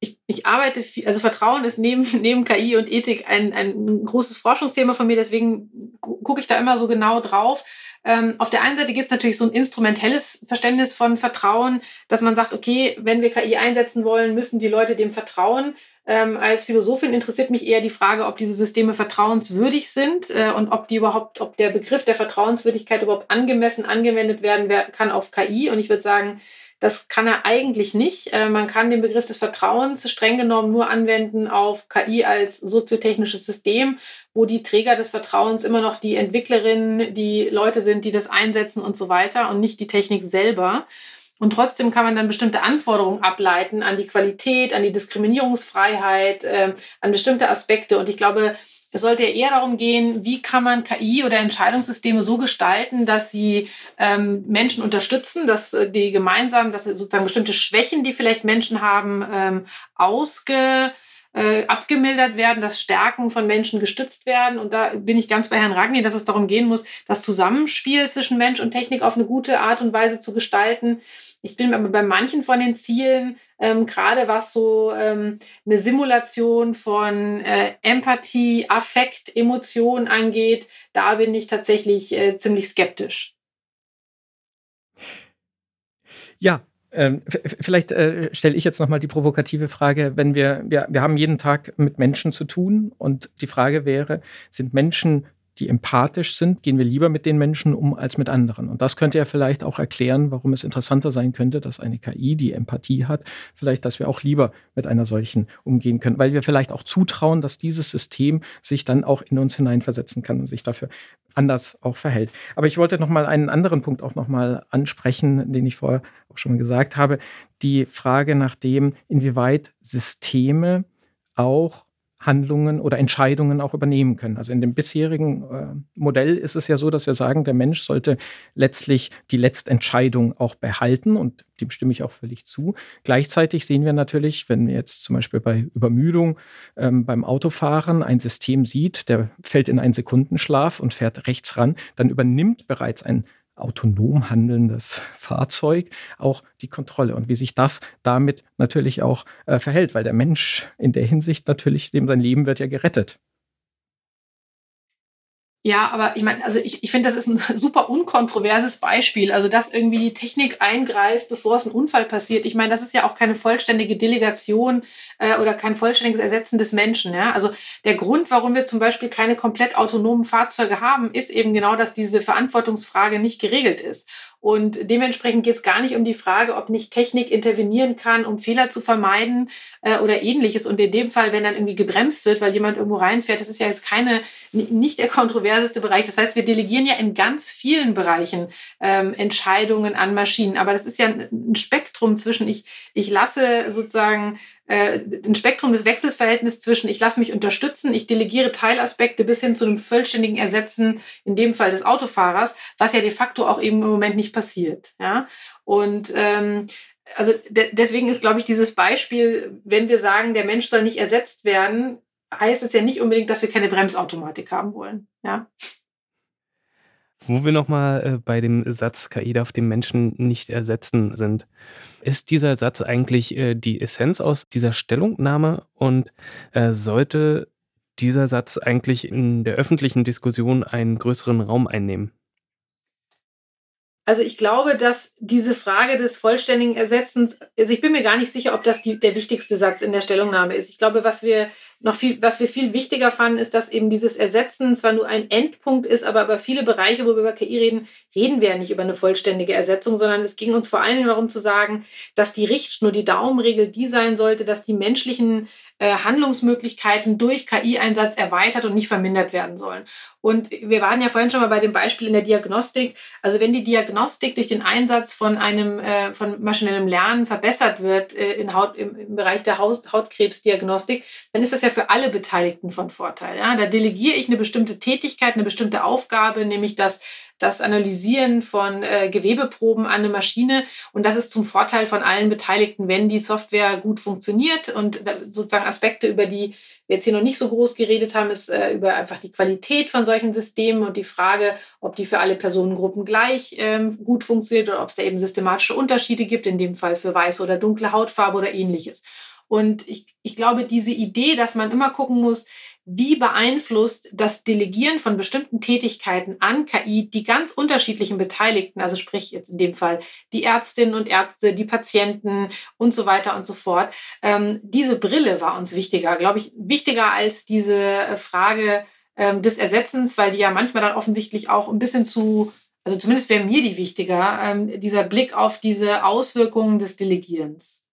ich, ich arbeite viel, also Vertrauen ist neben, neben KI und Ethik ein, ein großes Forschungsthema von mir, deswegen gucke ich da immer so genau drauf. Ähm, auf der einen Seite gibt es natürlich so ein instrumentelles Verständnis von Vertrauen, dass man sagt, okay, wenn wir KI einsetzen wollen, müssen die Leute dem vertrauen. Ähm, als Philosophin interessiert mich eher die Frage, ob diese Systeme vertrauenswürdig sind äh, und ob die überhaupt, ob der Begriff der Vertrauenswürdigkeit überhaupt angemessen angewendet werden kann auf KI. Und ich würde sagen, das kann er eigentlich nicht. Äh, man kann den Begriff des Vertrauens streng genommen nur anwenden auf KI als soziotechnisches System, wo die Träger des Vertrauens immer noch die Entwicklerinnen, die Leute sind, die das einsetzen und so weiter und nicht die Technik selber. Und trotzdem kann man dann bestimmte Anforderungen ableiten an die Qualität, an die Diskriminierungsfreiheit, äh, an bestimmte Aspekte. Und ich glaube, es sollte ja eher darum gehen, wie kann man KI oder Entscheidungssysteme so gestalten, dass sie ähm, Menschen unterstützen, dass äh, die gemeinsam, dass sozusagen bestimmte Schwächen, die vielleicht Menschen haben, ähm, ausge äh, abgemildert werden, dass Stärken von Menschen gestützt werden. Und da bin ich ganz bei Herrn Ragni, dass es darum gehen muss, das Zusammenspiel zwischen Mensch und Technik auf eine gute Art und Weise zu gestalten. Ich bin aber bei manchen von den Zielen, ähm, gerade was so ähm, eine Simulation von äh, Empathie, Affekt, Emotionen angeht, da bin ich tatsächlich äh, ziemlich skeptisch.
Ja, ähm, vielleicht äh, stelle ich jetzt nochmal die provokative Frage, wenn wir, wir, wir haben jeden Tag mit Menschen zu tun und die Frage wäre, sind Menschen die empathisch sind, gehen wir lieber mit den Menschen um als mit anderen. Und das könnte ja vielleicht auch erklären, warum es interessanter sein könnte, dass eine KI, die Empathie hat, vielleicht, dass wir auch lieber mit einer solchen umgehen können, weil wir vielleicht auch zutrauen, dass dieses System sich dann auch in uns hineinversetzen kann und sich dafür anders auch verhält. Aber ich wollte noch mal einen anderen Punkt auch noch mal ansprechen, den ich vorher auch schon gesagt habe, die Frage nach dem, inwieweit Systeme auch Handlungen oder Entscheidungen auch übernehmen können. Also in dem bisherigen äh, Modell ist es ja so, dass wir sagen, der Mensch sollte letztlich die Letztentscheidung auch behalten und dem stimme ich auch völlig zu. Gleichzeitig sehen wir natürlich, wenn jetzt zum Beispiel bei Übermüdung ähm, beim Autofahren ein System sieht, der fällt in einen Sekundenschlaf und fährt rechts ran, dann übernimmt bereits ein autonom handelndes Fahrzeug auch die Kontrolle und wie sich das damit natürlich auch äh, verhält, weil der Mensch in der Hinsicht natürlich, dem sein Leben wird ja gerettet.
Ja, aber ich meine, also ich, ich finde, das ist ein super unkontroverses Beispiel. Also, dass irgendwie die Technik eingreift, bevor es ein Unfall passiert. Ich meine, das ist ja auch keine vollständige Delegation äh, oder kein vollständiges Ersetzen des Menschen. Ja? Also der Grund, warum wir zum Beispiel keine komplett autonomen Fahrzeuge haben, ist eben genau, dass diese Verantwortungsfrage nicht geregelt ist. Und dementsprechend geht es gar nicht um die Frage, ob nicht Technik intervenieren kann, um Fehler zu vermeiden äh, oder ähnliches. Und in dem Fall, wenn dann irgendwie gebremst wird, weil jemand irgendwo reinfährt, das ist ja jetzt keine, nicht der kontroverseste Bereich. Das heißt, wir delegieren ja in ganz vielen Bereichen ähm, Entscheidungen an Maschinen. Aber das ist ja ein Spektrum zwischen, ich, ich lasse sozusagen äh, ein Spektrum des Wechselverhältnisses zwischen, ich lasse mich unterstützen, ich delegiere Teilaspekte bis hin zu einem vollständigen Ersetzen, in dem Fall des Autofahrers, was ja de facto auch eben im Moment nicht passiert. Ja? Und ähm, also de deswegen ist, glaube ich, dieses Beispiel, wenn wir sagen, der Mensch soll nicht ersetzt werden, heißt es ja nicht unbedingt, dass wir keine Bremsautomatik haben wollen. Ja.
Wo wir nochmal äh, bei dem Satz KI darf den Menschen nicht ersetzen sind. Ist dieser Satz eigentlich äh, die Essenz aus dieser Stellungnahme und äh, sollte dieser Satz eigentlich in der öffentlichen Diskussion einen größeren Raum einnehmen?
Also ich glaube, dass diese Frage des vollständigen Ersetzens, also ich bin mir gar nicht sicher, ob das die, der wichtigste Satz in der Stellungnahme ist. Ich glaube, was wir noch viel, was wir viel wichtiger fanden, ist, dass eben dieses Ersetzen zwar nur ein Endpunkt ist, aber über viele Bereiche, wo wir über KI reden, reden wir ja nicht über eine vollständige Ersetzung, sondern es ging uns vor allen Dingen darum zu sagen, dass die Richtschnur, die Daumenregel die sein sollte, dass die menschlichen äh, Handlungsmöglichkeiten durch KI-Einsatz erweitert und nicht vermindert werden sollen. Und wir waren ja vorhin schon mal bei dem Beispiel in der Diagnostik. Also wenn die Diagnostik durch den Einsatz von einem äh, von maschinellem Lernen verbessert wird äh, in Haut, im, im Bereich der Haut, Hautkrebsdiagnostik, dann ist das ja für alle Beteiligten von Vorteil. Ja? Da delegiere ich eine bestimmte Tätigkeit, eine bestimmte Aufgabe, nämlich das, das Analysieren von äh, Gewebeproben an eine Maschine. Und das ist zum Vorteil von allen Beteiligten, wenn die Software gut funktioniert und sozusagen Aspekte, über die wir jetzt hier noch nicht so groß geredet haben, ist äh, über einfach die Qualität von solchen Systemen und die Frage, ob die für alle Personengruppen gleich ähm, gut funktioniert oder ob es da eben systematische Unterschiede gibt, in dem Fall für weiße oder dunkle Hautfarbe oder ähnliches. Und ich, ich glaube, diese Idee, dass man immer gucken muss, wie beeinflusst das Delegieren von bestimmten Tätigkeiten an KI die ganz unterschiedlichen Beteiligten, also sprich jetzt in dem Fall die Ärztinnen und Ärzte, die Patienten und so weiter und so fort. Ähm, diese Brille war uns wichtiger, glaube ich, wichtiger als diese äh, Frage ähm, des Ersetzens, weil die ja manchmal dann offensichtlich auch ein bisschen zu, also zumindest wäre mir die wichtiger, ähm, dieser Blick auf diese Auswirkungen des Delegierens.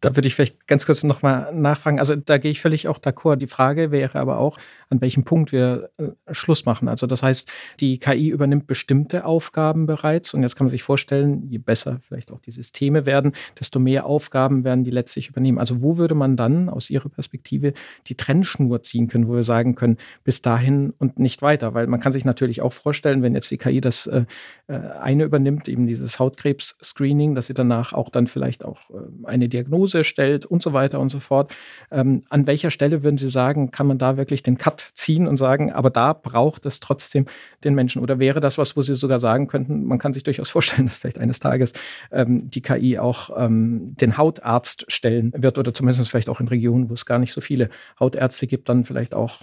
Da würde ich vielleicht ganz kurz nochmal nachfragen. Also da gehe ich völlig auch d'accord. Die Frage wäre aber auch, an welchem Punkt wir äh, Schluss machen. Also das heißt, die KI übernimmt bestimmte Aufgaben bereits und jetzt kann man sich vorstellen, je besser vielleicht auch die Systeme werden, desto mehr Aufgaben werden die letztlich übernehmen. Also wo würde man dann aus Ihrer Perspektive die Trennschnur ziehen können, wo wir sagen können, bis dahin und nicht weiter? Weil man kann sich natürlich auch vorstellen, wenn jetzt die KI das äh, äh, eine übernimmt, eben dieses Hautkrebs-Screening, dass sie danach auch dann vielleicht auch äh, eine Diagnose Diagnose stellt und so weiter und so fort. Ähm, an welcher Stelle würden Sie sagen, kann man da wirklich den Cut ziehen und sagen, aber da braucht es trotzdem den Menschen? Oder wäre das was, wo Sie sogar sagen könnten, man kann sich durchaus vorstellen, dass vielleicht eines Tages ähm, die KI auch ähm, den Hautarzt stellen wird oder zumindest vielleicht auch in Regionen, wo es gar nicht so viele Hautärzte gibt, dann vielleicht auch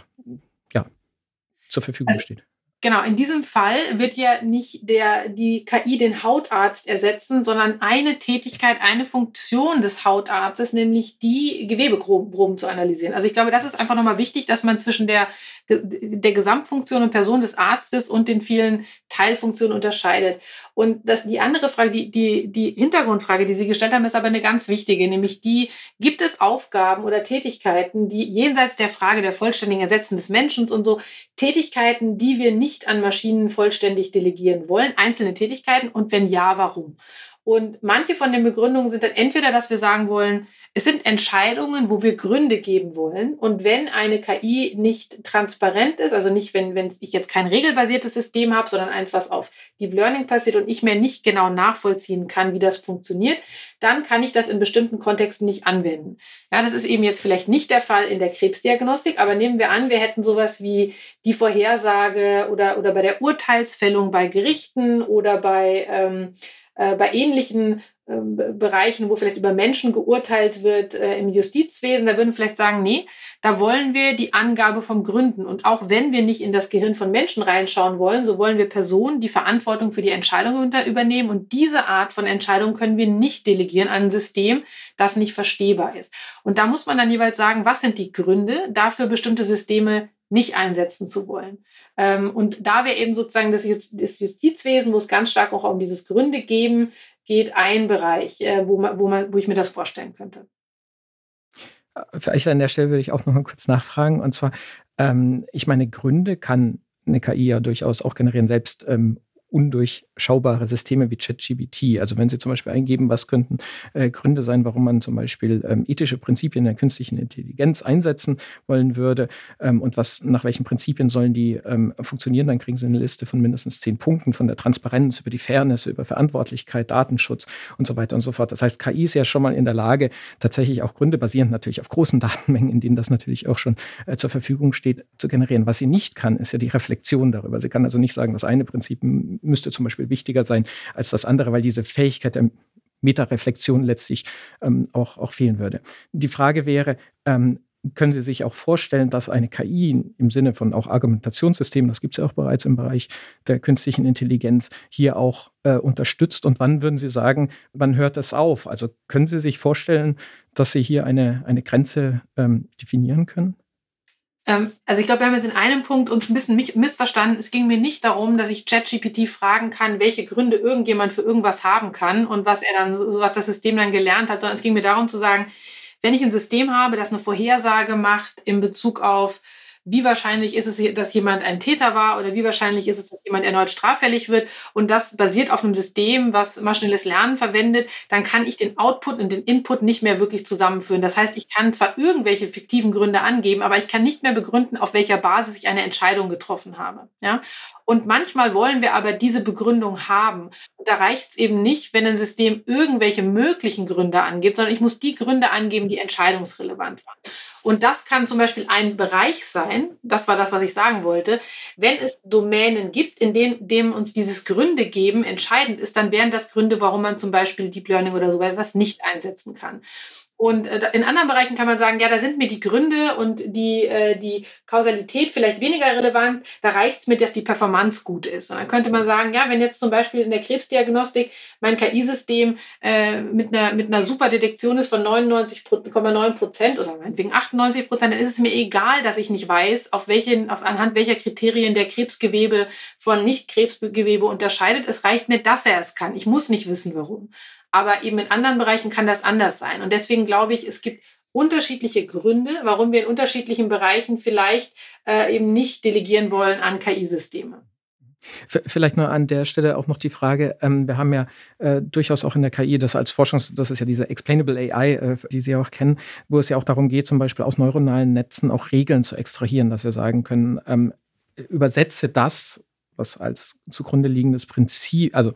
ja, zur Verfügung also, steht.
Genau, in diesem Fall wird ja nicht der, die KI den Hautarzt ersetzen, sondern eine Tätigkeit, eine Funktion des Hautarztes, nämlich die Gewebeproben zu analysieren. Also ich glaube, das ist einfach nochmal wichtig, dass man zwischen der, der Gesamtfunktion und Person des Arztes und den vielen Teilfunktionen unterscheidet. Und das, die andere Frage, die, die, die Hintergrundfrage, die Sie gestellt haben, ist aber eine ganz wichtige, nämlich die, gibt es Aufgaben oder Tätigkeiten, die jenseits der Frage der vollständigen Ersetzen des Menschen und so, Tätigkeiten, die wir nicht an Maschinen vollständig delegieren wollen, einzelne Tätigkeiten und wenn ja, warum? Und manche von den Begründungen sind dann entweder, dass wir sagen wollen, es sind Entscheidungen, wo wir Gründe geben wollen. Und wenn eine KI nicht transparent ist, also nicht, wenn, wenn ich jetzt kein regelbasiertes System habe, sondern eins, was auf Deep Learning passiert und ich mir nicht genau nachvollziehen kann, wie das funktioniert, dann kann ich das in bestimmten Kontexten nicht anwenden. Ja, das ist eben jetzt vielleicht nicht der Fall in der Krebsdiagnostik, aber nehmen wir an, wir hätten sowas wie die Vorhersage oder, oder bei der Urteilsfällung bei Gerichten oder bei, ähm, äh, bei ähnlichen Bereichen, wo vielleicht über Menschen geurteilt wird äh, im Justizwesen, da würden wir vielleicht sagen, nee, da wollen wir die Angabe vom Gründen. Und auch wenn wir nicht in das Gehirn von Menschen reinschauen wollen, so wollen wir Personen die Verantwortung für die Entscheidung übernehmen. Und diese Art von Entscheidung können wir nicht delegieren an ein System, das nicht verstehbar ist. Und da muss man dann jeweils sagen, was sind die Gründe dafür, bestimmte Systeme nicht einsetzen zu wollen. Ähm, und da wäre eben sozusagen das, Justizwesen, wo es ganz stark auch um dieses Gründe geben geht, ein Bereich, äh, wo, man, wo, man, wo ich mir das vorstellen könnte.
Vielleicht an der Stelle würde ich auch noch mal kurz nachfragen. Und zwar, ähm, ich meine, Gründe kann eine KI ja durchaus auch generieren, selbst ähm, undurchschaubare Systeme wie ChatGPT. Also wenn Sie zum Beispiel eingeben, was könnten äh, Gründe sein, warum man zum Beispiel ähm, ethische Prinzipien der künstlichen Intelligenz einsetzen wollen würde ähm, und was nach welchen Prinzipien sollen die ähm, funktionieren, dann kriegen Sie eine Liste von mindestens zehn Punkten von der Transparenz über die Fairness, über Verantwortlichkeit, Datenschutz und so weiter und so fort. Das heißt, KI ist ja schon mal in der Lage, tatsächlich auch Gründe basierend natürlich auf großen Datenmengen, in denen das natürlich auch schon äh, zur Verfügung steht, zu generieren. Was sie nicht kann, ist ja die Reflexion darüber. Sie kann also nicht sagen, das eine Prinzip müsste zum Beispiel wichtiger sein als das andere, weil diese Fähigkeit der Metareflexion letztlich ähm, auch, auch fehlen würde. Die Frage wäre, ähm, können Sie sich auch vorstellen, dass eine KI im Sinne von auch Argumentationssystemen, das gibt es ja auch bereits im Bereich der künstlichen Intelligenz, hier auch äh, unterstützt? Und wann würden Sie sagen, wann hört das auf? Also können Sie sich vorstellen, dass Sie hier eine, eine Grenze ähm, definieren können?
Ähm, also ich glaube, wir haben jetzt in einem Punkt uns ein bisschen missverstanden. Es ging mir nicht darum, dass ich ChatGPT fragen kann, welche Gründe irgendjemand für irgendwas haben kann und was er dann, was das System dann gelernt hat, sondern es ging mir darum zu sagen, wenn ich ein System habe, das eine Vorhersage macht in Bezug auf wie wahrscheinlich ist es, dass jemand ein Täter war oder wie wahrscheinlich ist es, dass jemand erneut straffällig wird und das basiert auf einem System, was maschinelles Lernen verwendet, dann kann ich den Output und den Input nicht mehr wirklich zusammenführen. Das heißt, ich kann zwar irgendwelche fiktiven Gründe angeben, aber ich kann nicht mehr begründen, auf welcher Basis ich eine Entscheidung getroffen habe. Ja? Und manchmal wollen wir aber diese Begründung haben. Und da reicht es eben nicht, wenn ein System irgendwelche möglichen Gründe angibt, sondern ich muss die Gründe angeben, die entscheidungsrelevant waren. Und das kann zum Beispiel ein Bereich sein, das war das, was ich sagen wollte, wenn es Domänen gibt, in denen, denen uns dieses Gründe geben entscheidend ist, dann wären das Gründe, warum man zum Beispiel Deep Learning oder so etwas nicht einsetzen kann. Und äh, in anderen Bereichen kann man sagen, ja, da sind mir die Gründe und die, äh, die Kausalität vielleicht weniger relevant. Da reicht es mir, dass die Performance gut ist. Und dann könnte man sagen, ja, wenn jetzt zum Beispiel in der Krebsdiagnostik mein KI-System äh, mit, einer, mit einer Superdetektion ist von 99,9 Prozent oder meinetwegen 98 Prozent, dann ist es mir egal, dass ich nicht weiß, auf welchen, auf anhand welcher Kriterien der Krebsgewebe von Nicht-Krebsgewebe unterscheidet. Es reicht mir, dass er es kann. Ich muss nicht wissen, warum. Aber eben in anderen Bereichen kann das anders sein. Und deswegen glaube ich, es gibt unterschiedliche Gründe, warum wir in unterschiedlichen Bereichen vielleicht äh, eben nicht delegieren wollen an KI-Systeme.
Vielleicht nur an der Stelle auch noch die Frage, ähm, wir haben ja äh, durchaus auch in der KI das als Forschungs-, das ist ja diese Explainable AI, äh, die Sie auch kennen, wo es ja auch darum geht, zum Beispiel aus neuronalen Netzen auch Regeln zu extrahieren, dass wir sagen können, ähm, übersetze das, was als zugrunde liegendes Prinzip, also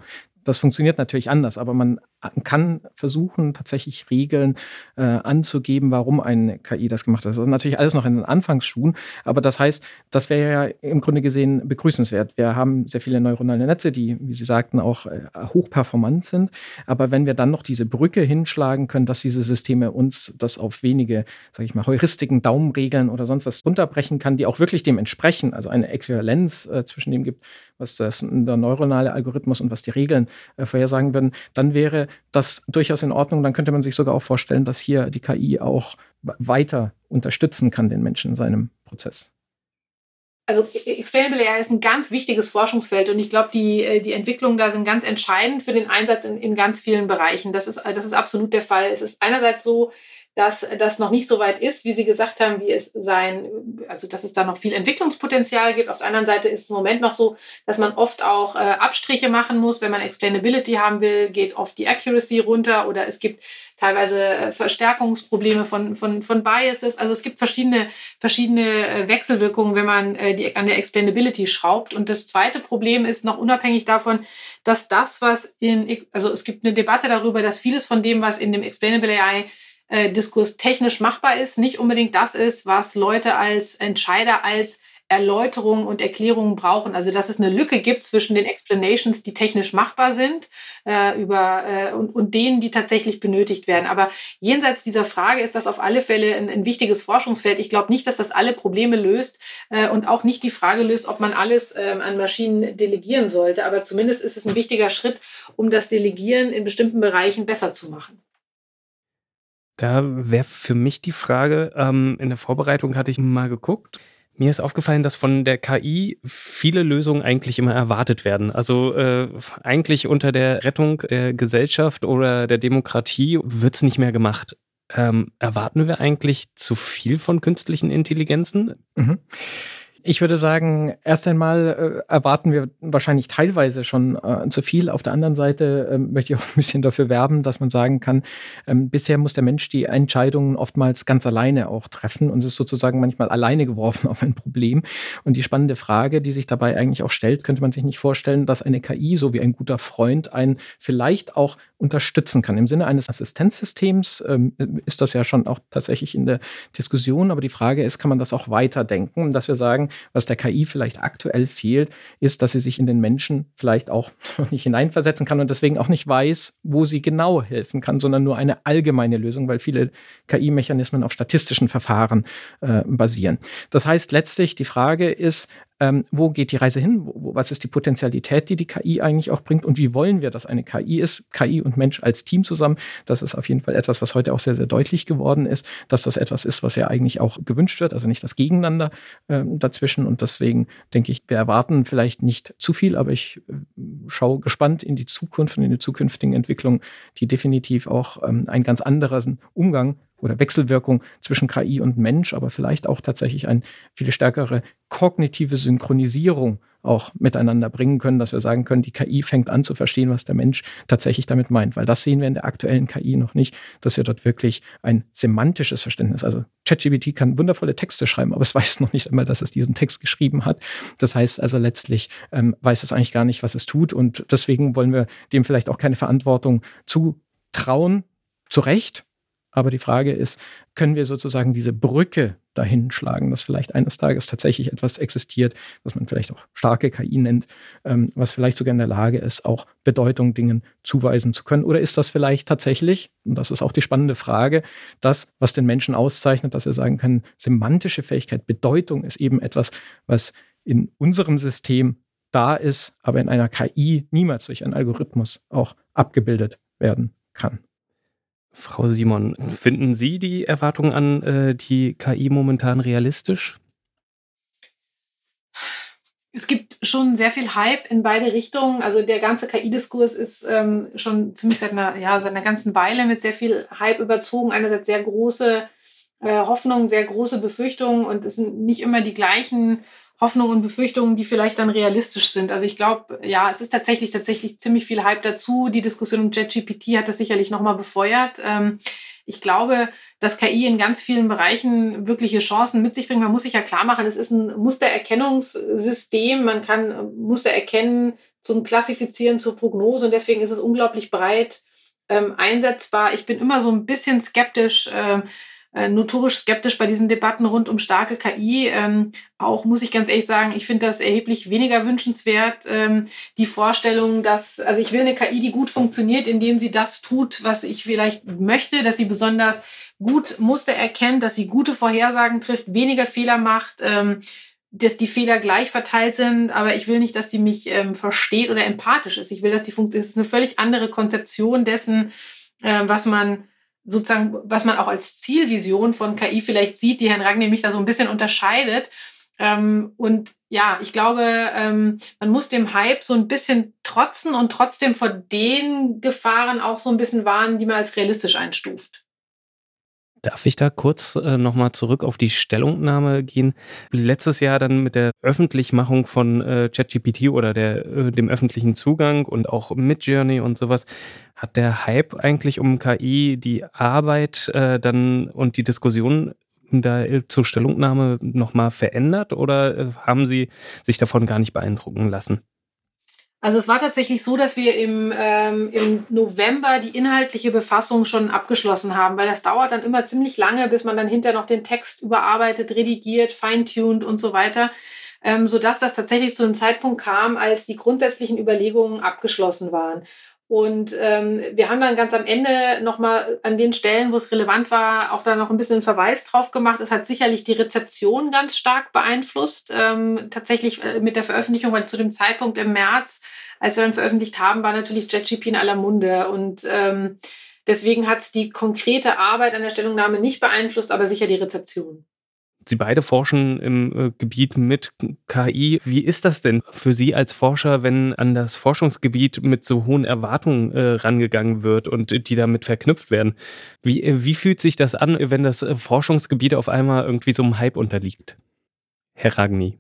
das funktioniert natürlich anders, aber man kann versuchen, tatsächlich Regeln äh, anzugeben, warum eine KI das gemacht hat. Das ist natürlich alles noch in den Anfangsschuhen, aber das heißt, das wäre ja im Grunde gesehen begrüßenswert. Wir haben sehr viele neuronale Netze, die, wie Sie sagten, auch äh, hochperformant sind. Aber wenn wir dann noch diese Brücke hinschlagen können, dass diese Systeme uns das auf wenige, sage ich mal, Heuristiken, Daumenregeln oder sonst was runterbrechen kann, die auch wirklich dem entsprechen, also eine Äquivalenz äh, zwischen dem gibt, was das, der neuronale Algorithmus und was die Regeln äh, vorhersagen würden, dann wäre das durchaus in Ordnung. Dann könnte man sich sogar auch vorstellen, dass hier die KI auch weiter unterstützen kann, den Menschen in seinem Prozess.
Also Explainable AI ist ein ganz wichtiges Forschungsfeld und ich glaube, die, äh, die Entwicklungen da sind ganz entscheidend für den Einsatz in, in ganz vielen Bereichen. Das ist, das ist absolut der Fall. Es ist einerseits so, dass das noch nicht so weit ist, wie Sie gesagt haben, wie es sein, also dass es da noch viel Entwicklungspotenzial gibt. Auf der anderen Seite ist es im Moment noch so, dass man oft auch äh, Abstriche machen muss. Wenn man Explainability haben will, geht oft die Accuracy runter oder es gibt teilweise äh, Verstärkungsprobleme von, von, von Biases. Also es gibt verschiedene, verschiedene äh, Wechselwirkungen, wenn man äh, die, an der Explainability schraubt. Und das zweite Problem ist noch unabhängig davon, dass das, was in, also es gibt eine Debatte darüber, dass vieles von dem, was in dem Explainable AI äh, Diskurs technisch machbar ist, nicht unbedingt das ist, was Leute als Entscheider als Erläuterungen und Erklärungen brauchen. Also dass es eine Lücke gibt zwischen den Explanations, die technisch machbar sind, äh, über, äh, und, und denen, die tatsächlich benötigt werden. Aber jenseits dieser Frage ist das auf alle Fälle ein, ein wichtiges Forschungsfeld. Ich glaube nicht, dass das alle Probleme löst äh, und auch nicht die Frage löst, ob man alles ähm, an Maschinen delegieren sollte. Aber zumindest ist es ein wichtiger Schritt, um das Delegieren in bestimmten Bereichen besser zu machen.
Da wäre für mich die Frage, ähm, in der Vorbereitung hatte ich mal geguckt, Mir ist aufgefallen, dass von der KI viele Lösungen eigentlich immer erwartet werden. Also äh, eigentlich unter der Rettung der Gesellschaft oder der Demokratie wird es nicht mehr gemacht. Ähm, erwarten wir eigentlich zu viel von künstlichen Intelligenzen?
Mhm. Ich würde sagen, erst einmal äh, erwarten wir wahrscheinlich teilweise schon äh, zu viel. Auf der anderen Seite äh, möchte ich auch ein bisschen dafür werben, dass man sagen kann, ähm, bisher muss der Mensch die Entscheidungen oftmals ganz alleine auch treffen und ist sozusagen manchmal alleine geworfen auf ein Problem. Und die spannende Frage, die sich dabei eigentlich auch stellt, könnte man sich nicht vorstellen, dass eine KI, so wie ein guter Freund, einen vielleicht auch unterstützen kann. Im Sinne eines Assistenzsystems ähm, ist das ja schon auch tatsächlich in der Diskussion, aber die Frage ist, kann man das auch weiterdenken, dass wir sagen, was der KI vielleicht aktuell fehlt, ist, dass sie sich in den Menschen vielleicht auch nicht hineinversetzen kann und deswegen auch nicht weiß, wo sie genau helfen kann, sondern nur eine allgemeine Lösung, weil viele KI-Mechanismen auf statistischen Verfahren äh, basieren. Das heißt letztlich, die Frage ist, ähm, wo geht die Reise hin? Wo, was ist die Potenzialität, die die KI eigentlich auch bringt? Und wie wollen wir, dass eine KI ist? KI und Mensch als Team zusammen. Das ist auf jeden Fall etwas, was heute auch sehr, sehr deutlich geworden ist, dass das etwas ist, was ja eigentlich auch gewünscht wird, also nicht das Gegeneinander äh, dazwischen. Und deswegen denke ich, wir erwarten vielleicht nicht zu viel, aber ich äh, schaue gespannt in die Zukunft und in die zukünftigen Entwicklungen, die definitiv auch ähm, einen ganz anderen Umgang oder Wechselwirkung zwischen KI und Mensch, aber vielleicht auch tatsächlich eine viel stärkere kognitive Synchronisierung auch miteinander bringen können, dass wir sagen können, die KI fängt an zu verstehen, was der Mensch tatsächlich damit meint. Weil das sehen wir in der aktuellen KI noch nicht, dass wir dort wirklich ein semantisches Verständnis, also ChatGPT kann wundervolle Texte schreiben, aber es weiß noch nicht einmal, dass es diesen Text geschrieben hat. Das heißt also letztlich ähm, weiß es eigentlich gar nicht, was es tut und deswegen wollen wir dem vielleicht auch keine Verantwortung zutrauen, zu Recht, aber die Frage ist, können wir sozusagen diese Brücke dahin schlagen, dass vielleicht eines Tages tatsächlich etwas existiert, was man vielleicht auch starke KI nennt, ähm, was vielleicht sogar in der Lage ist, auch Bedeutung Dingen zuweisen zu können? Oder ist das vielleicht tatsächlich, und das ist auch die spannende Frage, das, was den Menschen auszeichnet, dass er sagen kann, semantische Fähigkeit, Bedeutung ist eben etwas, was in unserem System da ist, aber in einer KI niemals durch einen Algorithmus auch abgebildet werden kann.
Frau Simon, finden Sie die Erwartungen an äh, die KI momentan realistisch?
Es gibt schon sehr viel Hype in beide Richtungen. Also der ganze KI-Diskurs ist ähm, schon ziemlich seit einer, ja, seit einer ganzen Weile mit sehr viel Hype überzogen. Einerseits sehr große äh, Hoffnungen, sehr große Befürchtungen und es sind nicht immer die gleichen Hoffnungen und Befürchtungen, die vielleicht dann realistisch sind. Also ich glaube, ja, es ist tatsächlich tatsächlich ziemlich viel Hype dazu. Die Diskussion um JetGPT hat das sicherlich nochmal befeuert. Ähm, ich glaube, dass KI in ganz vielen Bereichen wirkliche Chancen mit sich bringt. Man muss sich ja klar machen, es ist ein Mustererkennungssystem. Man kann Muster erkennen zum Klassifizieren, zur Prognose und deswegen ist es unglaublich breit ähm, einsetzbar. Ich bin immer so ein bisschen skeptisch. Äh, notorisch skeptisch bei diesen Debatten rund um starke KI. Ähm, auch muss ich ganz ehrlich sagen, ich finde das erheblich weniger wünschenswert. Ähm, die Vorstellung, dass, also ich will eine KI, die gut funktioniert, indem sie das tut, was ich vielleicht möchte, dass sie besonders gut Muster erkennt, dass sie gute Vorhersagen trifft, weniger Fehler macht. Ähm, dass die Fehler gleich verteilt sind, aber ich will nicht, dass die mich ähm, versteht oder empathisch ist. Ich will, dass die funktioniert. Es ist eine völlig andere Konzeption dessen, äh, was man sozusagen, was man auch als Zielvision von KI vielleicht sieht, die Herrn Ragnar mich da so ein bisschen unterscheidet. Ähm, und ja, ich glaube, ähm, man muss dem Hype so ein bisschen trotzen und trotzdem vor den Gefahren auch so ein bisschen warnen, die man als realistisch einstuft.
Darf ich da kurz äh, nochmal zurück auf die Stellungnahme gehen? Letztes Jahr dann mit der Öffentlichmachung von äh, ChatGPT oder der, äh, dem öffentlichen Zugang und auch Midjourney und sowas, hat der Hype eigentlich um KI die Arbeit äh, dann und die Diskussion da zur Stellungnahme nochmal verändert oder äh, haben Sie sich davon gar nicht beeindrucken lassen?
Also es war tatsächlich so, dass wir im, ähm, im November die inhaltliche Befassung schon abgeschlossen haben, weil das dauert dann immer ziemlich lange, bis man dann hinterher noch den Text überarbeitet, redigiert, feintuned und so weiter, ähm, sodass das tatsächlich zu einem Zeitpunkt kam, als die grundsätzlichen Überlegungen abgeschlossen waren. Und ähm, wir haben dann ganz am Ende nochmal an den Stellen, wo es relevant war, auch da noch ein bisschen einen Verweis drauf gemacht. Es hat sicherlich die Rezeption ganz stark beeinflusst. Ähm, tatsächlich äh, mit der Veröffentlichung, weil zu dem Zeitpunkt im März, als wir dann veröffentlicht haben, war natürlich JetGP in aller Munde. Und ähm, deswegen hat es die konkrete Arbeit an der Stellungnahme nicht beeinflusst, aber sicher die Rezeption.
Sie beide forschen im äh, Gebiet mit KI. Wie ist das denn für Sie als Forscher, wenn an das Forschungsgebiet mit so hohen Erwartungen äh, rangegangen wird und die damit verknüpft werden? Wie, äh, wie fühlt sich das an, wenn das äh, Forschungsgebiet auf einmal irgendwie so einem Hype unterliegt? Herr Ragni.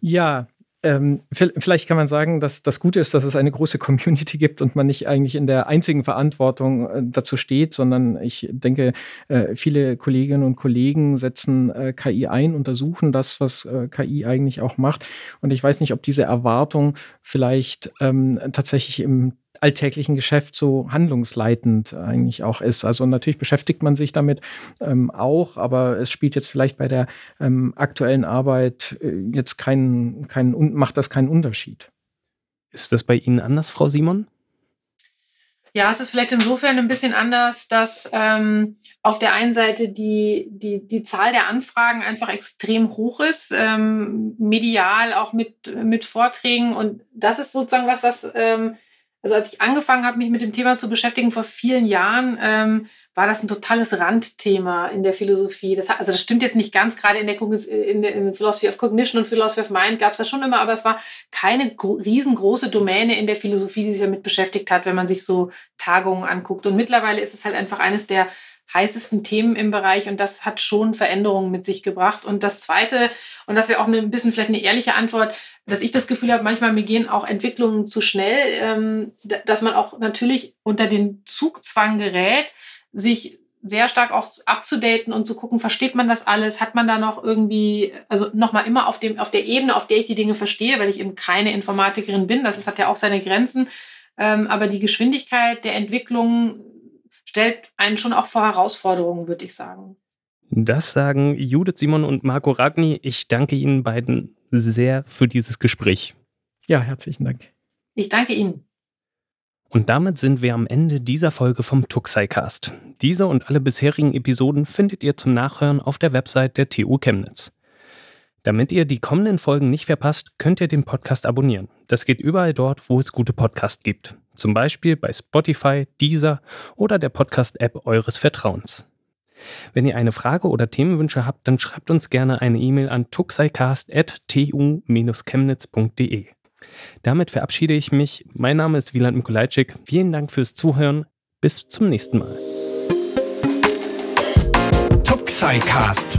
Ja, ähm, vielleicht kann man sagen, dass das Gute ist, dass es eine große Community gibt und man nicht eigentlich in der einzigen Verantwortung äh, dazu steht, sondern ich denke, äh, viele Kolleginnen und Kollegen setzen äh, KI ein, untersuchen das, was äh, KI eigentlich auch macht. Und ich weiß nicht, ob diese Erwartung vielleicht ähm, tatsächlich im alltäglichen Geschäft so handlungsleitend eigentlich auch ist. Also natürlich beschäftigt man sich damit ähm, auch, aber es spielt jetzt vielleicht bei der ähm, aktuellen Arbeit äh, jetzt keinen, keinen, macht das keinen Unterschied.
Ist das bei Ihnen anders, Frau Simon?
Ja, es ist vielleicht insofern ein bisschen anders, dass ähm, auf der einen Seite die, die, die Zahl der Anfragen einfach extrem hoch ist, ähm, medial auch mit, mit Vorträgen. Und das ist sozusagen was, was ähm, also als ich angefangen habe, mich mit dem Thema zu beschäftigen vor vielen Jahren, ähm, war das ein totales Randthema in der Philosophie. Das, also das stimmt jetzt nicht ganz, gerade in der, in der in Philosophy of Cognition und Philosophy of Mind gab es das schon immer, aber es war keine riesengroße Domäne in der Philosophie, die sich damit beschäftigt hat, wenn man sich so Tagungen anguckt. Und mittlerweile ist es halt einfach eines der heißesten Themen im Bereich und das hat schon Veränderungen mit sich gebracht. Und das Zweite, und das wäre auch ein bisschen vielleicht eine ehrliche Antwort, dass ich das Gefühl habe, manchmal mir gehen auch Entwicklungen zu schnell, ähm, dass man auch natürlich unter den Zugzwang gerät, sich sehr stark auch abzudaten und zu gucken, versteht man das alles? Hat man da noch irgendwie, also nochmal immer auf, dem, auf der Ebene, auf der ich die Dinge verstehe, weil ich eben keine Informatikerin bin, das ist, hat ja auch seine Grenzen. Ähm, aber die Geschwindigkeit der Entwicklung stellt einen schon auch vor Herausforderungen, würde ich sagen.
Das sagen Judith Simon und Marco Ragni. Ich danke Ihnen beiden sehr für dieses Gespräch.
Ja, herzlichen Dank.
Ich danke Ihnen.
Und damit sind wir am Ende dieser Folge vom Tuxicast. Diese und alle bisherigen Episoden findet ihr zum Nachhören auf der Website der TU Chemnitz. Damit ihr die kommenden Folgen nicht verpasst, könnt ihr den Podcast abonnieren. Das geht überall dort, wo es gute Podcasts gibt. Zum Beispiel bei Spotify, Deezer oder der Podcast-App eures Vertrauens. Wenn ihr eine Frage oder Themenwünsche habt, dann schreibt uns gerne eine E-Mail an tuxicast.tu-chemnitz.de. Damit verabschiede ich mich. Mein Name ist Wieland Mikulajczyk. Vielen Dank fürs Zuhören. Bis zum nächsten Mal.
Tuxicast,